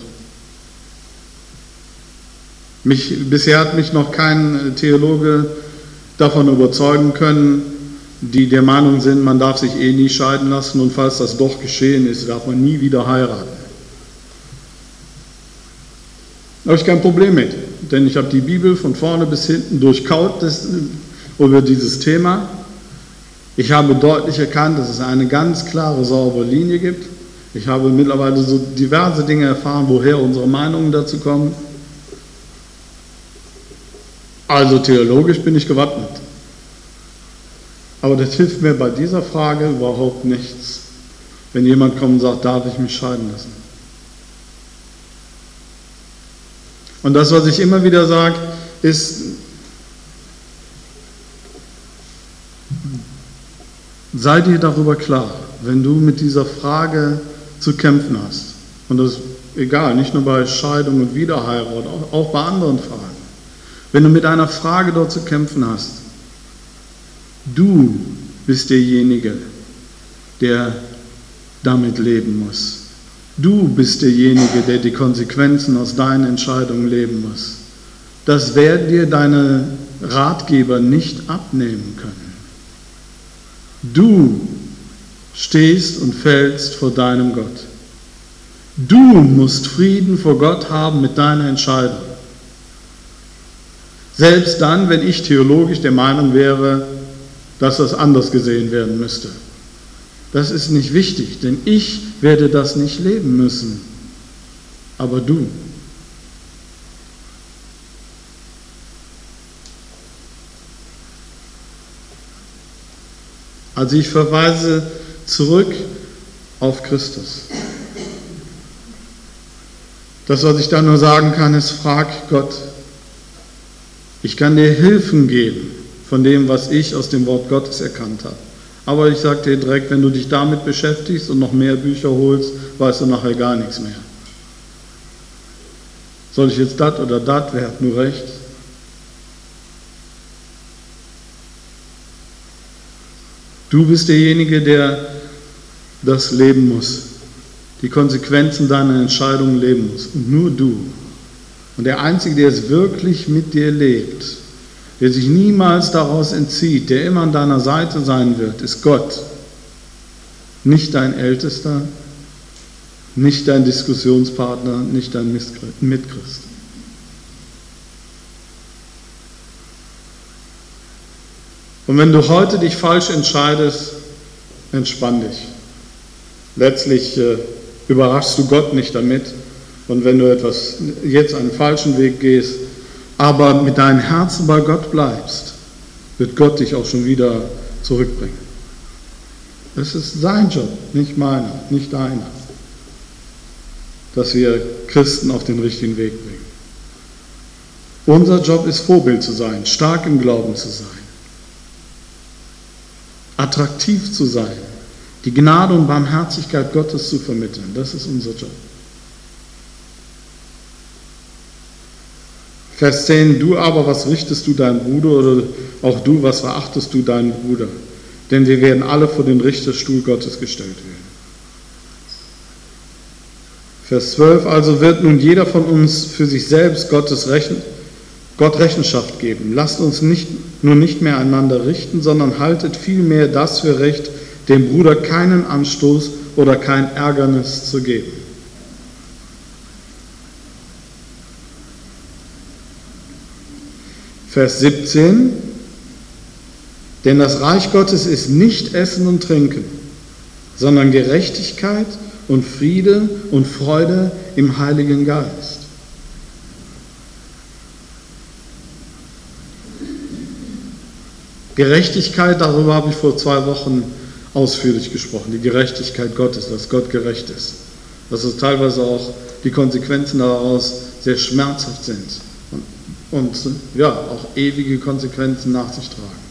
Mich, bisher hat mich noch kein Theologe davon überzeugen können, die der Meinung sind, man darf sich eh nie scheiden lassen und falls das doch geschehen ist, darf man nie wieder heiraten. Da habe ich kein Problem mit, denn ich habe die Bibel von vorne bis hinten durchkaut das, über dieses Thema. Ich habe deutlich erkannt, dass es eine ganz klare, saubere Linie gibt. Ich habe mittlerweile so diverse Dinge erfahren, woher unsere Meinungen dazu kommen. Also theologisch bin ich gewappnet. Aber das hilft mir bei dieser Frage überhaupt nichts, wenn jemand kommt und sagt, darf ich mich scheiden lassen? Und das, was ich immer wieder sage, ist, sei dir darüber klar, wenn du mit dieser Frage zu kämpfen hast, und das ist egal, nicht nur bei Scheidung und Wiederheirat, auch bei anderen Fragen, wenn du mit einer Frage dort zu kämpfen hast, Du bist derjenige, der damit leben muss. Du bist derjenige, der die Konsequenzen aus deinen Entscheidungen leben muss. Das werden dir deine Ratgeber nicht abnehmen können. Du stehst und fällst vor deinem Gott. Du musst Frieden vor Gott haben mit deiner Entscheidung. Selbst dann, wenn ich theologisch der Meinung wäre, dass das anders gesehen werden müsste. Das ist nicht wichtig, denn ich werde das nicht leben müssen, aber du. Also ich verweise zurück auf Christus. Das, was ich da nur sagen kann, ist, frag Gott. Ich kann dir Hilfen geben von dem, was ich aus dem Wort Gottes erkannt habe. Aber ich sage dir direkt, wenn du dich damit beschäftigst und noch mehr Bücher holst, weißt du nachher gar nichts mehr. Soll ich jetzt das oder das? Wer hat nur recht? Du bist derjenige, der das leben muss, die Konsequenzen deiner Entscheidungen leben muss. Und nur du. Und der Einzige, der es wirklich mit dir lebt, der sich niemals daraus entzieht, der immer an deiner Seite sein wird, ist Gott. Nicht dein Ältester, nicht dein Diskussionspartner, nicht dein Mitchrist. Und wenn du heute dich falsch entscheidest, entspann dich. Letztlich äh, überraschst du Gott nicht damit. Und wenn du etwas jetzt einen falschen Weg gehst, aber mit deinem Herzen bei Gott bleibst, wird Gott dich auch schon wieder zurückbringen. Es ist sein Job, nicht meiner, nicht deiner, dass wir Christen auf den richtigen Weg bringen. Unser Job ist Vorbild zu sein, stark im Glauben zu sein, attraktiv zu sein, die Gnade und Barmherzigkeit Gottes zu vermitteln. Das ist unser Job. Vers 10, du aber, was richtest du deinen Bruder oder auch du, was verachtest du deinen Bruder? Denn wir werden alle vor den Richterstuhl Gottes gestellt werden. Vers 12, also wird nun jeder von uns für sich selbst Gottes Rechen, Gott Rechenschaft geben. Lasst uns nicht, nur nicht mehr einander richten, sondern haltet vielmehr das für recht, dem Bruder keinen Anstoß oder kein Ärgernis zu geben. Vers 17, denn das Reich Gottes ist nicht Essen und Trinken, sondern Gerechtigkeit und Friede und Freude im Heiligen Geist. Gerechtigkeit, darüber habe ich vor zwei Wochen ausführlich gesprochen, die Gerechtigkeit Gottes, dass Gott gerecht ist. Dass es teilweise auch die Konsequenzen daraus sehr schmerzhaft sind und ja, auch ewige Konsequenzen nach sich tragen.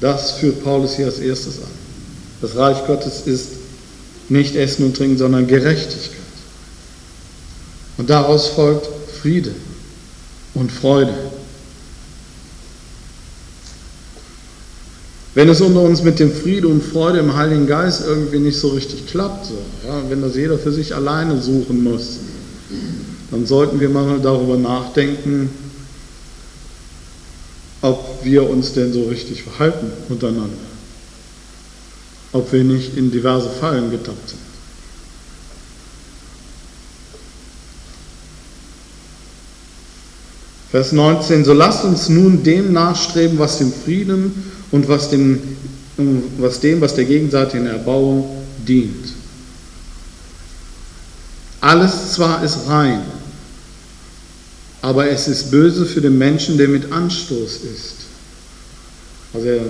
Das führt Paulus hier als erstes an. Das Reich Gottes ist nicht Essen und Trinken, sondern Gerechtigkeit. Und daraus folgt Friede und Freude. Wenn es unter uns mit dem Friede und Freude im Heiligen Geist irgendwie nicht so richtig klappt, so, ja, wenn das jeder für sich alleine suchen muss, dann sollten wir mal darüber nachdenken, ob wir uns denn so richtig verhalten untereinander. Ob wir nicht in diverse Fallen getappt sind. Vers 19, so lasst uns nun dem nachstreben, was dem Frieden und was dem, was, dem, was der gegenseitigen Erbauung dient. Alles zwar ist rein, aber es ist böse für den Menschen, der mit Anstoß ist. Also er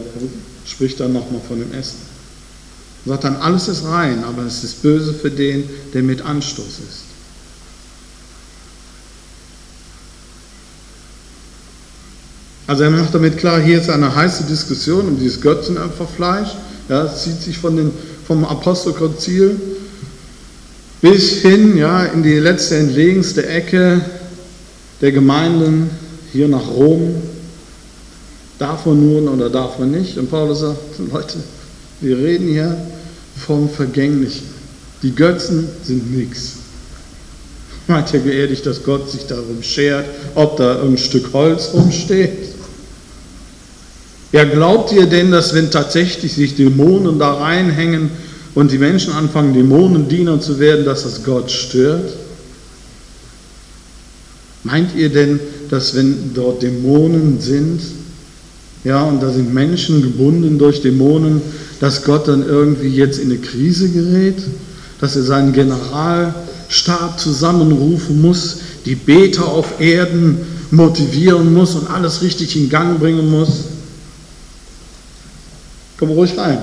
spricht dann nochmal von dem Essen. Er sagt dann, alles ist rein, aber es ist böse für den, der mit Anstoß ist. Also er macht damit klar, hier ist eine heiße Diskussion um dieses Götzenopferfleisch. Ja, es zieht sich von den, vom Apostelkonzil bis hin ja, in die letzte entlegenste Ecke der Gemeinden hier nach Rom. Darf man nun oder darf man nicht? Und Paulus sagt, Leute, wir reden hier vom Vergänglichen. Die Götzen sind nichts. Meint ja geehrigt, dass Gott sich darum schert, ob da ein Stück Holz rumsteht ja, glaubt ihr denn, dass wenn tatsächlich sich Dämonen da reinhängen und die Menschen anfangen, Dämonendiener zu werden, dass das Gott stört? Meint ihr denn, dass wenn dort Dämonen sind, ja, und da sind Menschen gebunden durch Dämonen, dass Gott dann irgendwie jetzt in eine Krise gerät? Dass er seinen Generalstab zusammenrufen muss, die Beter auf Erden motivieren muss und alles richtig in Gang bringen muss? Komm ruhig rein.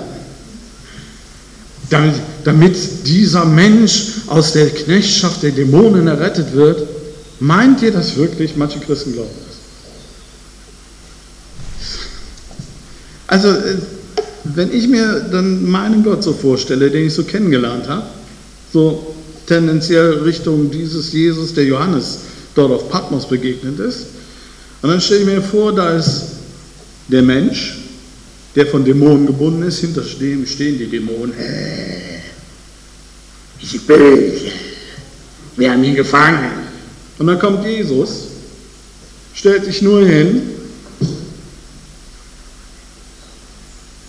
Damit, dieser Mensch aus der Knechtschaft der Dämonen errettet wird, meint ihr das wirklich? Manche Christen glauben das. Also, äh, wenn ich mir dann meinen Gott so vorstelle, den ich so kennengelernt habe, so tendenziell Richtung dieses Jesus, der Johannes dort auf Patmos begegnet ist, und dann stelle ich mir vor, da ist der Mensch, der von Dämonen gebunden ist, hinter stehen, stehen die Dämonen. Äh, ist böse. Wir haben ihn gefangen. Und dann kommt Jesus, stellt sich nur hin,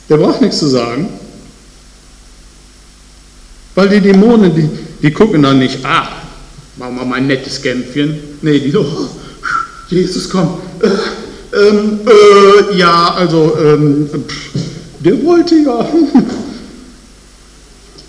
der braucht nichts zu sagen, weil die Dämonen, die, die gucken dann nicht, ah, machen wir mal ein nettes Kämpfchen. Nee, die so, oh, Jesus, komm, äh, ähm, äh, ja, also, ähm, pff, der wollte ja.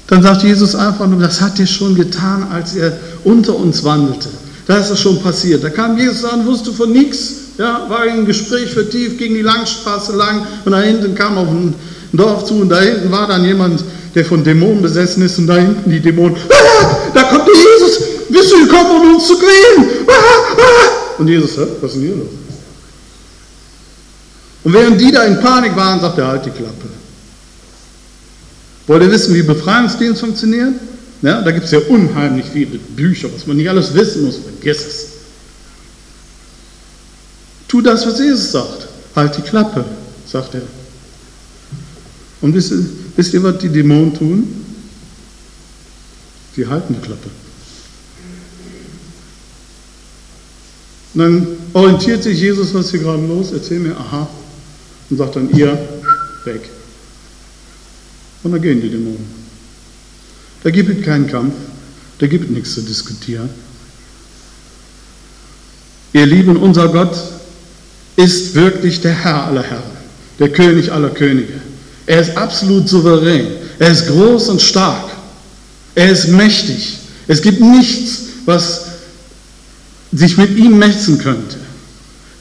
Dann sagt Jesus einfach nur, das hat er schon getan, als er unter uns wandelte. Da ist es schon passiert. Da kam Jesus an, wusste von nichts, ja, war ein Gespräch vertieft, ging die Langstraße lang und da hinten kam auf ein Dorf zu und da hinten war dann jemand, der von Dämonen besessen ist und da hinten die Dämonen, ah, da kommt der Jesus, bist du gekommen, um uns zu quälen? Ah, ah. Und Jesus, was ist denn hier los? Und während die da in Panik waren, sagt er, halt die Klappe. Wollt ihr wissen, wie Befreiungsdienst funktioniert? Ja, da gibt es ja unheimlich viele Bücher, was man nicht alles wissen muss, vergiss es. Tu das, was Jesus sagt. Halt die Klappe, sagt er. Und wisst ihr, wisst ihr was die Dämonen tun? Sie halten die Klappe. Und dann orientiert sich Jesus, was hier gerade los? Erzähl mir, aha, und sagt dann, ihr, weg. Und dann gehen die Dämonen. Da gibt es keinen Kampf, da gibt es nichts zu diskutieren. Ihr Lieben, unser Gott ist wirklich der Herr aller Herren, der König aller Könige. Er ist absolut souverän, er ist groß und stark, er ist mächtig. Es gibt nichts, was sich mit ihm messen könnte.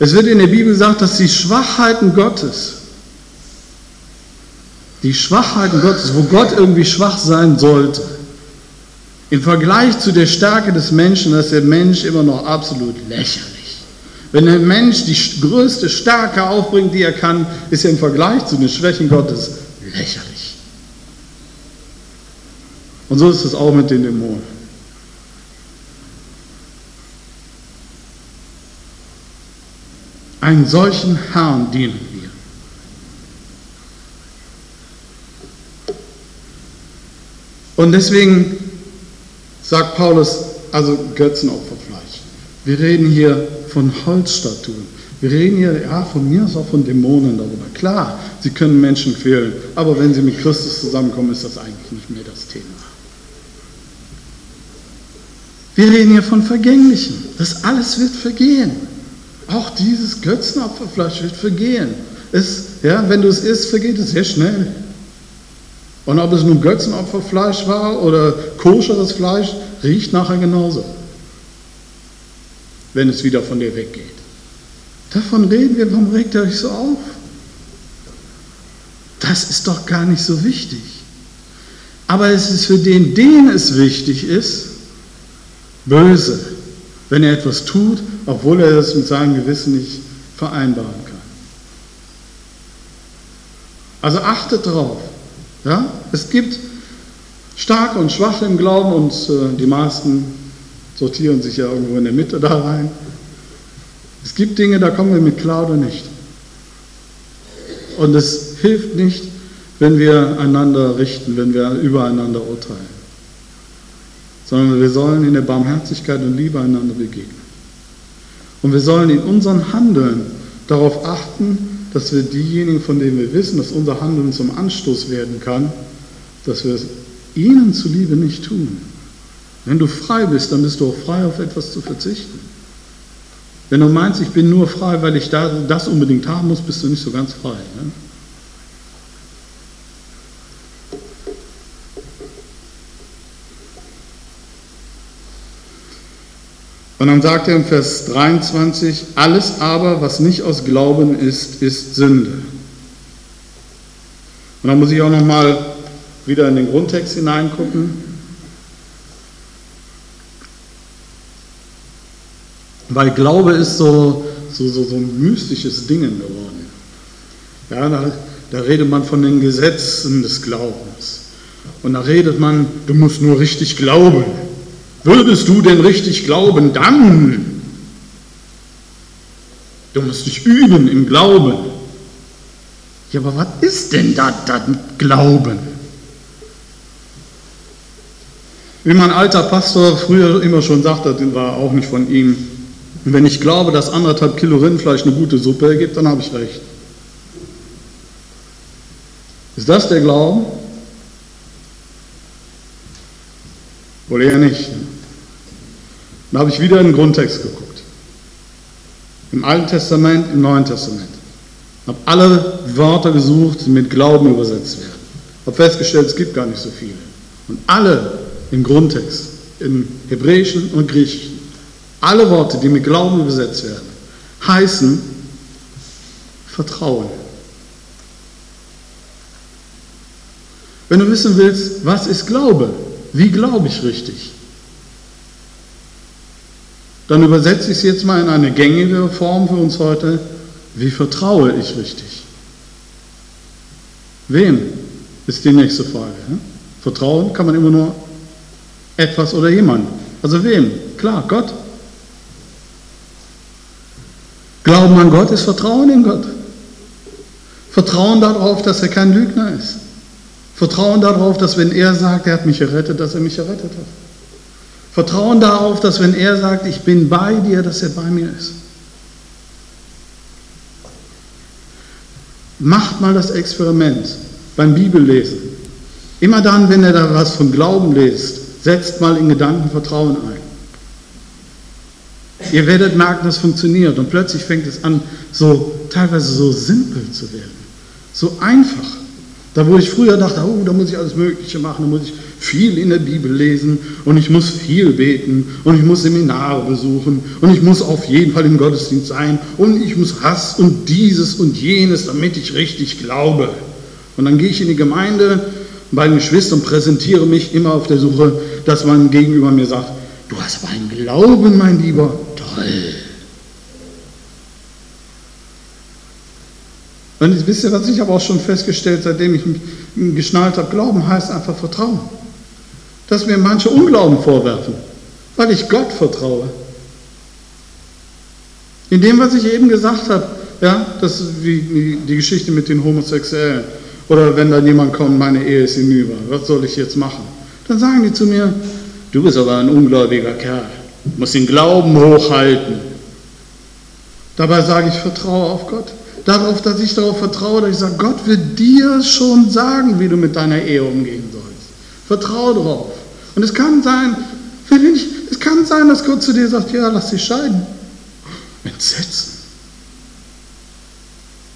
Es wird in der Bibel gesagt, dass die Schwachheiten Gottes, die Schwachheiten Gottes, wo Gott irgendwie schwach sein sollte, im Vergleich zu der Stärke des Menschen, ist der Mensch immer noch absolut lächerlich. Wenn der Mensch die größte Stärke aufbringt, die er kann, ist er im Vergleich zu den Schwächen Gottes lächerlich. Und so ist es auch mit den Dämonen. Einen solchen Herrn dienen wir. Und deswegen sagt Paulus, also Götzenopferfleisch. Wir reden hier von Holzstatuen. Wir reden hier, ja, von mir aus auch von Dämonen darüber. Klar, sie können Menschen quälen, aber wenn sie mit Christus zusammenkommen, ist das eigentlich nicht mehr das Thema. Wir reden hier von Vergänglichen. Das alles wird vergehen. Auch dieses Götzenopferfleisch wird vergehen. Es, ja, wenn du es isst, vergeht es sehr schnell. Und ob es nun Götzenopferfleisch war oder koscheres Fleisch, riecht nachher genauso, wenn es wieder von dir weggeht. Davon reden wir, warum regt ihr euch so auf? Das ist doch gar nicht so wichtig. Aber es ist für den, den es wichtig ist, böse, wenn er etwas tut, obwohl er das mit seinem Gewissen nicht vereinbaren kann. Also achtet darauf. Ja? Es gibt Starke und Schwache im Glauben und äh, die meisten sortieren sich ja irgendwo in der Mitte da rein. Es gibt Dinge, da kommen wir mit klar oder nicht. Und es hilft nicht, wenn wir einander richten, wenn wir übereinander urteilen, sondern wir sollen in der Barmherzigkeit und Liebe einander begegnen. Und wir sollen in unserem Handeln darauf achten, dass wir diejenigen, von denen wir wissen, dass unser Handeln zum Anstoß werden kann, dass wir es ihnen zuliebe nicht tun. Wenn du frei bist, dann bist du auch frei, auf etwas zu verzichten. Wenn du meinst, ich bin nur frei, weil ich das unbedingt haben muss, bist du nicht so ganz frei. Ne? Und dann sagt er im Vers 23, alles aber, was nicht aus Glauben ist, ist Sünde. Und dann muss ich auch nochmal wieder in den Grundtext hineingucken. Weil Glaube ist so, so, so, so ein mystisches Ding geworden. Ja, da, da redet man von den Gesetzen des Glaubens. Und da redet man, du musst nur richtig glauben. Würdest du denn richtig glauben, dann? Du musst dich üben im Glauben. Ja, aber was ist denn da dann Glauben? Wie mein alter Pastor früher immer schon sagte, das war auch nicht von ihm, wenn ich glaube, dass anderthalb Kilo Rindfleisch eine gute Suppe ergibt, dann habe ich recht. Ist das der Glauben? Wohl eher nicht. Dann habe ich wieder in den Grundtext geguckt. Im Alten Testament, im Neuen Testament. Habe alle Wörter gesucht, die mit Glauben übersetzt werden. Habe festgestellt, es gibt gar nicht so viele. Und alle im Grundtext, im Hebräischen und Griechischen, alle Worte, die mit Glauben übersetzt werden, heißen Vertrauen. Wenn du wissen willst, was ist Glaube, wie glaube ich richtig, dann übersetze ich es jetzt mal in eine gängige Form für uns heute. Wie vertraue ich richtig? Wem ist die nächste Frage. Vertrauen kann man immer nur etwas oder jemand. Also wem? Klar, Gott. Glauben an Gott ist Vertrauen in Gott. Vertrauen darauf, dass er kein Lügner ist. Vertrauen darauf, dass wenn er sagt, er hat mich errettet, dass er mich errettet hat. Vertrauen darauf, dass wenn er sagt, ich bin bei dir, dass er bei mir ist. Macht mal das Experiment beim Bibellesen. Immer dann, wenn ihr da was von Glauben lest, Setzt mal in Gedanken Vertrauen ein. Ihr werdet merken, das funktioniert und plötzlich fängt es an, so teilweise so simpel zu werden, so einfach. Da wo ich früher dachte, oh, da muss ich alles Mögliche machen, da muss ich viel in der Bibel lesen und ich muss viel beten und ich muss Seminare besuchen und ich muss auf jeden Fall im Gottesdienst sein und ich muss Hass und dieses und jenes, damit ich richtig glaube. Und dann gehe ich in die Gemeinde bei den Geschwistern präsentiere mich immer auf der Suche, dass man gegenüber mir sagt, du hast aber einen Glauben, mein Lieber, toll. Und wisst ihr, was ich habe auch schon festgestellt, seitdem ich mich geschnallt habe, Glauben heißt einfach Vertrauen. Dass mir manche Unglauben vorwerfen, weil ich Gott vertraue. In dem, was ich eben gesagt habe, ja, das ist wie die Geschichte mit den Homosexuellen. Oder wenn dann jemand kommt, meine Ehe ist hinüber, was soll ich jetzt machen? Dann sagen die zu mir, du bist aber ein ungläubiger Kerl, du musst den Glauben hochhalten. Dabei sage ich, vertraue auf Gott. Darauf, dass ich darauf vertraue, dass ich sage, Gott wird dir schon sagen, wie du mit deiner Ehe umgehen sollst. Vertraue darauf. Und es kann sein, es kann sein, dass Gott zu dir sagt, ja, lass dich scheiden. Entsetzen.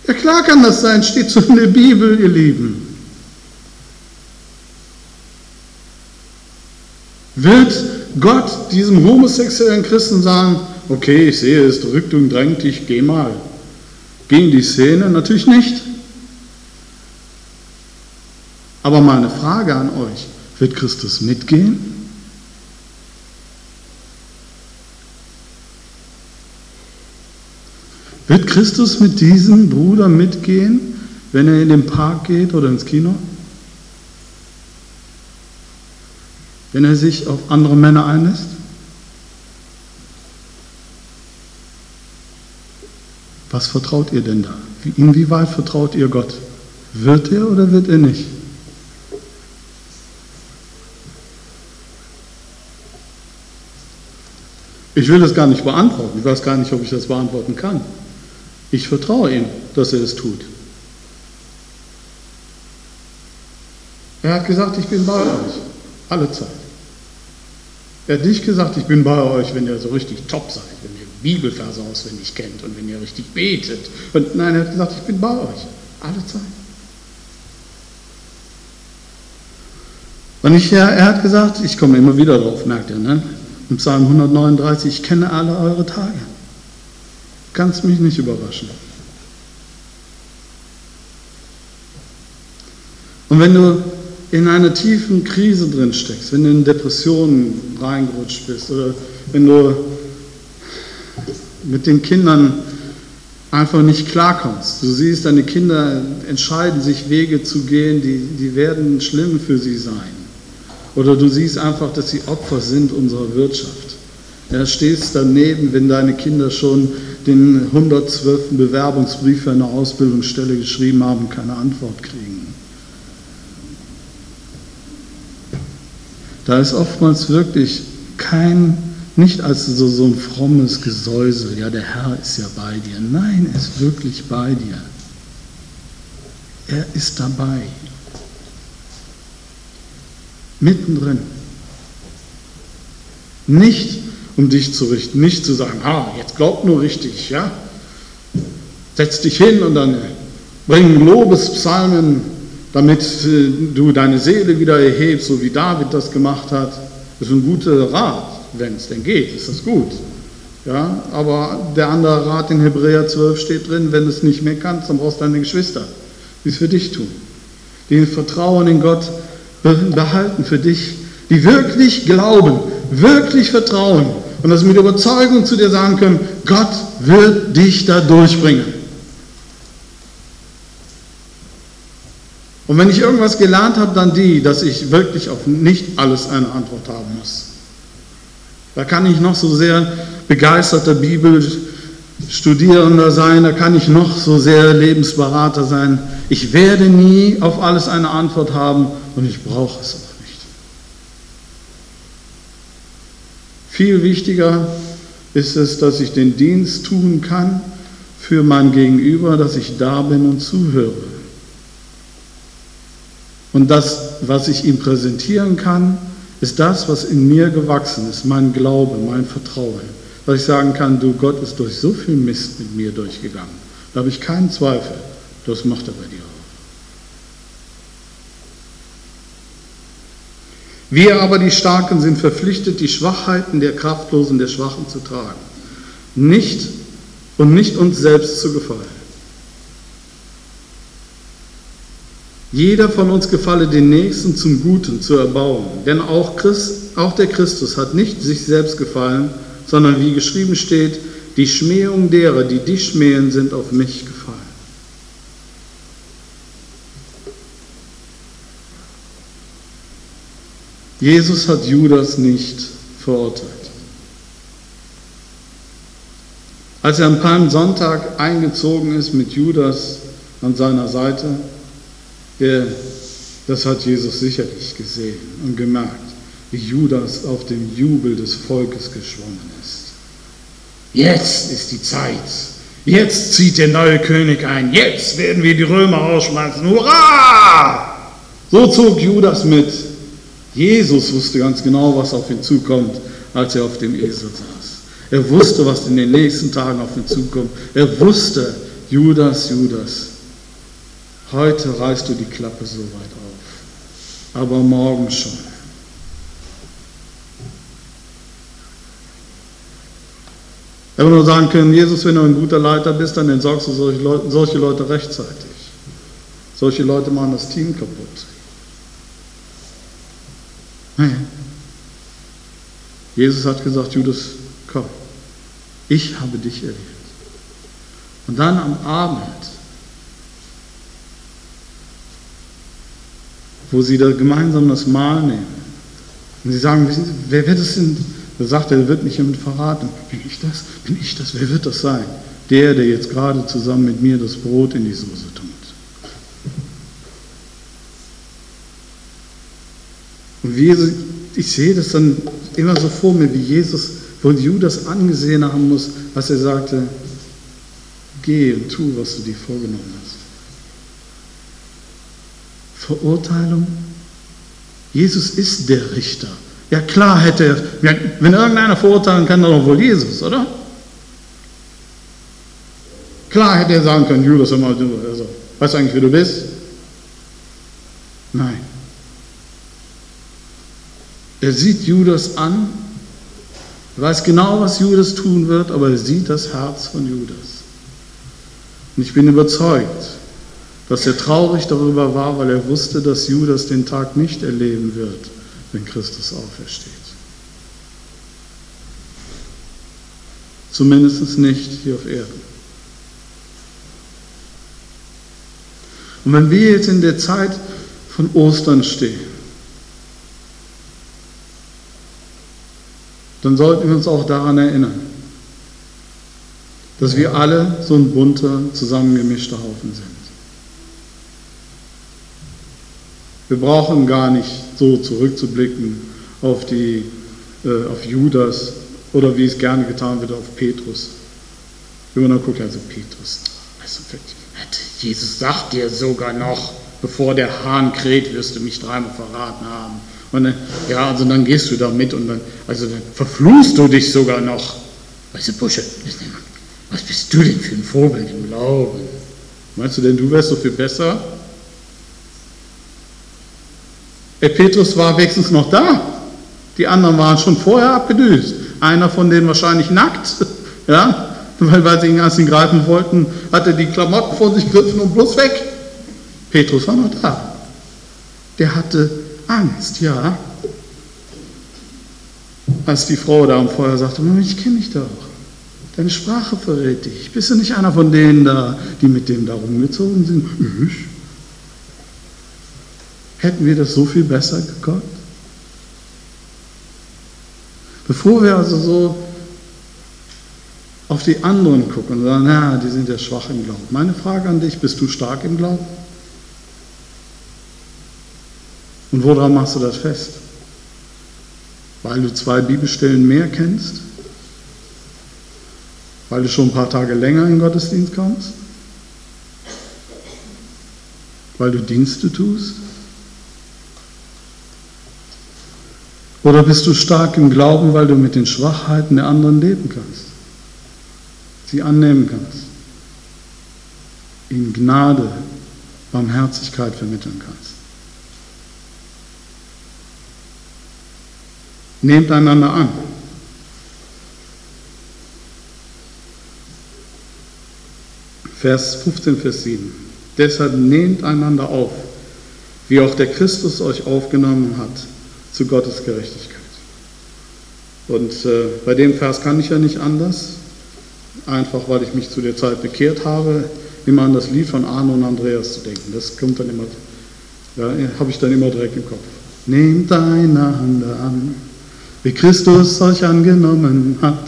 Ja klar kann das sein, steht so in der Bibel, ihr Lieben. Wird Gott diesem homosexuellen Christen sagen, okay, ich sehe, es drückt und drängt dich, geh mal. Geh in die Szene? Natürlich nicht. Aber meine Frage an euch, wird Christus mitgehen? Wird Christus mit diesem Bruder mitgehen, wenn er in den Park geht oder ins Kino? Wenn er sich auf andere Männer einlässt? Was vertraut ihr denn da? Inwieweit vertraut ihr Gott? Wird er oder wird er nicht? Ich will das gar nicht beantworten. Ich weiß gar nicht, ob ich das beantworten kann. Ich vertraue ihm, dass er es tut. Er hat gesagt, ich bin bei euch, alle Zeit. Er hat nicht gesagt, ich bin bei euch, wenn ihr so richtig top seid, wenn ihr Bibelverse auswendig kennt und wenn ihr richtig betet. Und nein, er hat gesagt, ich bin bei euch, alle Zeit. Und ich, er, er hat gesagt, ich komme immer wieder drauf, merkt ihr, ne? Im Psalm 139, ich kenne alle eure Tage kannst mich nicht überraschen. Und wenn du in einer tiefen Krise drin steckst, wenn du in Depressionen reingerutscht bist oder wenn du mit den Kindern einfach nicht klarkommst, du siehst, deine Kinder entscheiden sich Wege zu gehen, die, die werden schlimm für sie sein. Oder du siehst einfach, dass sie Opfer sind unserer Wirtschaft. Ja, stehst daneben, wenn deine Kinder schon den 112. Bewerbungsbrief für eine Ausbildungsstelle geschrieben haben, keine Antwort kriegen. Da ist oftmals wirklich kein, nicht als so, so ein frommes Gesäusel, ja, der Herr ist ja bei dir. Nein, er ist wirklich bei dir. Er ist dabei. Mittendrin. Nicht um dich zu richten. Nicht zu sagen, ah, jetzt glaub nur richtig, ja. Setz dich hin und dann bring Lobespsalmen, damit äh, du deine Seele wieder erhebst, so wie David das gemacht hat. Das ist ein guter Rat, wenn es denn geht, ist das gut. Ja, aber der andere Rat in Hebräer 12 steht drin, wenn du es nicht mehr kannst, dann brauchst du deine Geschwister, die es für dich tun. Die Vertrauen in Gott behalten für dich, die wirklich glauben, wirklich vertrauen und wir mit Überzeugung zu dir sagen können, Gott wird dich da durchbringen. Und wenn ich irgendwas gelernt habe, dann die, dass ich wirklich auf nicht alles eine Antwort haben muss. Da kann ich noch so sehr begeisterter Bibelstudierender sein, da kann ich noch so sehr Lebensberater sein. Ich werde nie auf alles eine Antwort haben und ich brauche es auch. Viel wichtiger ist es, dass ich den Dienst tun kann für mein Gegenüber, dass ich da bin und zuhöre. Und das, was ich ihm präsentieren kann, ist das, was in mir gewachsen ist, mein Glaube, mein Vertrauen. Dass ich sagen kann, du Gott ist durch so viel Mist mit mir durchgegangen. Da habe ich keinen Zweifel. Das macht er bei dir auch. Wir aber, die Starken, sind verpflichtet, die Schwachheiten der Kraftlosen, der Schwachen zu tragen. Nicht und nicht uns selbst zu gefallen. Jeder von uns gefalle den Nächsten zum Guten zu erbauen. Denn auch, Christ, auch der Christus hat nicht sich selbst gefallen, sondern wie geschrieben steht, die Schmähung derer, die dich schmähen, sind auf mich gefallen. Jesus hat Judas nicht verurteilt. Als er am Palmsonntag eingezogen ist mit Judas an seiner Seite, das hat Jesus sicherlich gesehen und gemerkt, wie Judas auf dem Jubel des Volkes geschwommen ist. Jetzt ist die Zeit. Jetzt zieht der neue König ein. Jetzt werden wir die Römer rausschmeißen. Hurra! So zog Judas mit. Jesus wusste ganz genau, was auf ihn zukommt, als er auf dem Esel saß. Er wusste, was in den nächsten Tagen auf ihn zukommt. Er wusste, Judas, Judas, heute reißt du die Klappe so weit auf, aber morgen schon. Er würde nur sagen können, Jesus, wenn du ein guter Leiter bist, dann entsorgst du solche Leute, solche Leute rechtzeitig. Solche Leute machen das Team kaputt. Jesus hat gesagt, Judas, komm, ich habe dich erwählt. Und dann am Abend, wo sie da gemeinsam das Mahl nehmen, und sie sagen, wer wird es denn? Da sagt er, er wird mich jemand verraten. Bin ich das? Bin ich das? Wer wird das sein? Der, der jetzt gerade zusammen mit mir das Brot in die Soße tut. Und wie, ich sehe das dann immer so vor mir, wie Jesus wo Judas angesehen haben muss, als er sagte, geh und tu, was du dir vorgenommen hast. Verurteilung? Jesus ist der Richter. Ja klar hätte wenn irgendeiner verurteilen kann, dann wohl Jesus, oder? Klar hätte er sagen können, Judas, immer also, weißt du eigentlich, wie du bist? Nein. Er sieht Judas an weiß genau, was Judas tun wird, aber er sieht das Herz von Judas. Und ich bin überzeugt, dass er traurig darüber war, weil er wusste, dass Judas den Tag nicht erleben wird, wenn Christus aufersteht. Zumindest nicht hier auf Erden. Und wenn wir jetzt in der Zeit von Ostern stehen, dann sollten wir uns auch daran erinnern, dass wir alle so ein bunter, zusammengemischter Haufen sind. Wir brauchen gar nicht so zurückzublicken auf, die, äh, auf Judas oder wie es gerne getan wird, auf Petrus. Wenn man dann guckt, also Petrus, also Jesus sagt dir sogar noch, bevor der Hahn kräht, wirst du mich dreimal verraten haben. Und dann, ja, also dann gehst du da mit und dann, also dann verfluchst du dich sogar noch. Weißt du, Busche, was bist du denn für ein Vogel im Glauben? Meinst du denn, du wärst so viel besser? Ey, Petrus war wenigstens noch da. Die anderen waren schon vorher abgedüst. Einer von denen wahrscheinlich nackt, ja, weil, weil sie ihn ihn greifen wollten, hat er die Klamotten vor sich gegriffen und bloß weg. Petrus war noch da. Der hatte Angst, ja. Als die Frau da am Feuer sagte, ich kenne dich doch. Deine Sprache verrät dich. Bist du nicht einer von denen da, die mit dem da rumgezogen sind? Ich. Hätten wir das so viel besser gekonnt? Bevor wir also so auf die anderen gucken und sagen, na, die sind ja schwach im Glauben. Meine Frage an dich, bist du stark im Glauben? Und woran machst du das fest? Weil du zwei Bibelstellen mehr kennst? Weil du schon ein paar Tage länger in den Gottesdienst kommst? Weil du Dienste tust? Oder bist du stark im Glauben, weil du mit den Schwachheiten der anderen leben kannst? Sie annehmen kannst? Ihnen Gnade, Barmherzigkeit vermitteln kannst? Nehmt einander an. Vers 15, Vers 7. Deshalb nehmt einander auf, wie auch der Christus euch aufgenommen hat, zu Gottes Gerechtigkeit. Und äh, bei dem Vers kann ich ja nicht anders, einfach weil ich mich zu der Zeit bekehrt habe, immer an das Lied von Arno und Andreas zu denken. Das kommt dann immer, ja, habe ich dann immer direkt im Kopf. Nehmt einander an, wie Christus euch angenommen hat.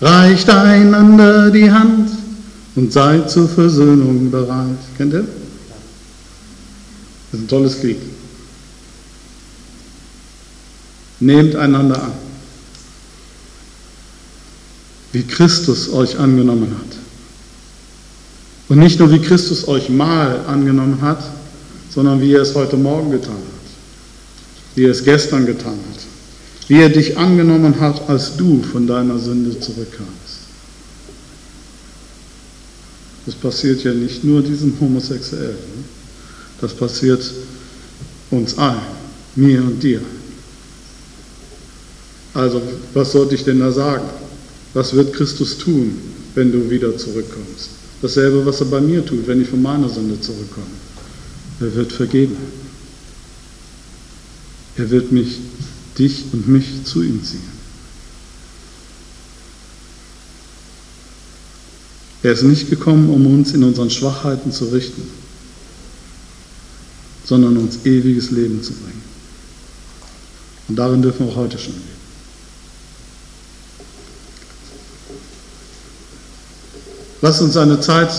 Reicht einander die Hand und seid zur Versöhnung bereit. Kennt ihr? Das ist ein tolles Lied. Nehmt einander an, wie Christus euch angenommen hat. Und nicht nur wie Christus euch mal angenommen hat, sondern wie er es heute Morgen getan hat, wie er es gestern getan hat, wie er dich angenommen hat, als du von deiner Sünde zurückkamst. Das passiert ja nicht nur diesem Homosexuellen, das passiert uns allen, mir und dir. Also, was sollte ich denn da sagen? Was wird Christus tun, wenn du wieder zurückkommst? Dasselbe, was er bei mir tut, wenn ich von meiner Sünde zurückkomme. Er wird vergeben. Er wird mich, dich und mich zu ihm ziehen. Er ist nicht gekommen, um uns in unseren Schwachheiten zu richten, sondern uns ewiges Leben zu bringen. Und darin dürfen wir auch heute schon leben. Lass uns eine Zeit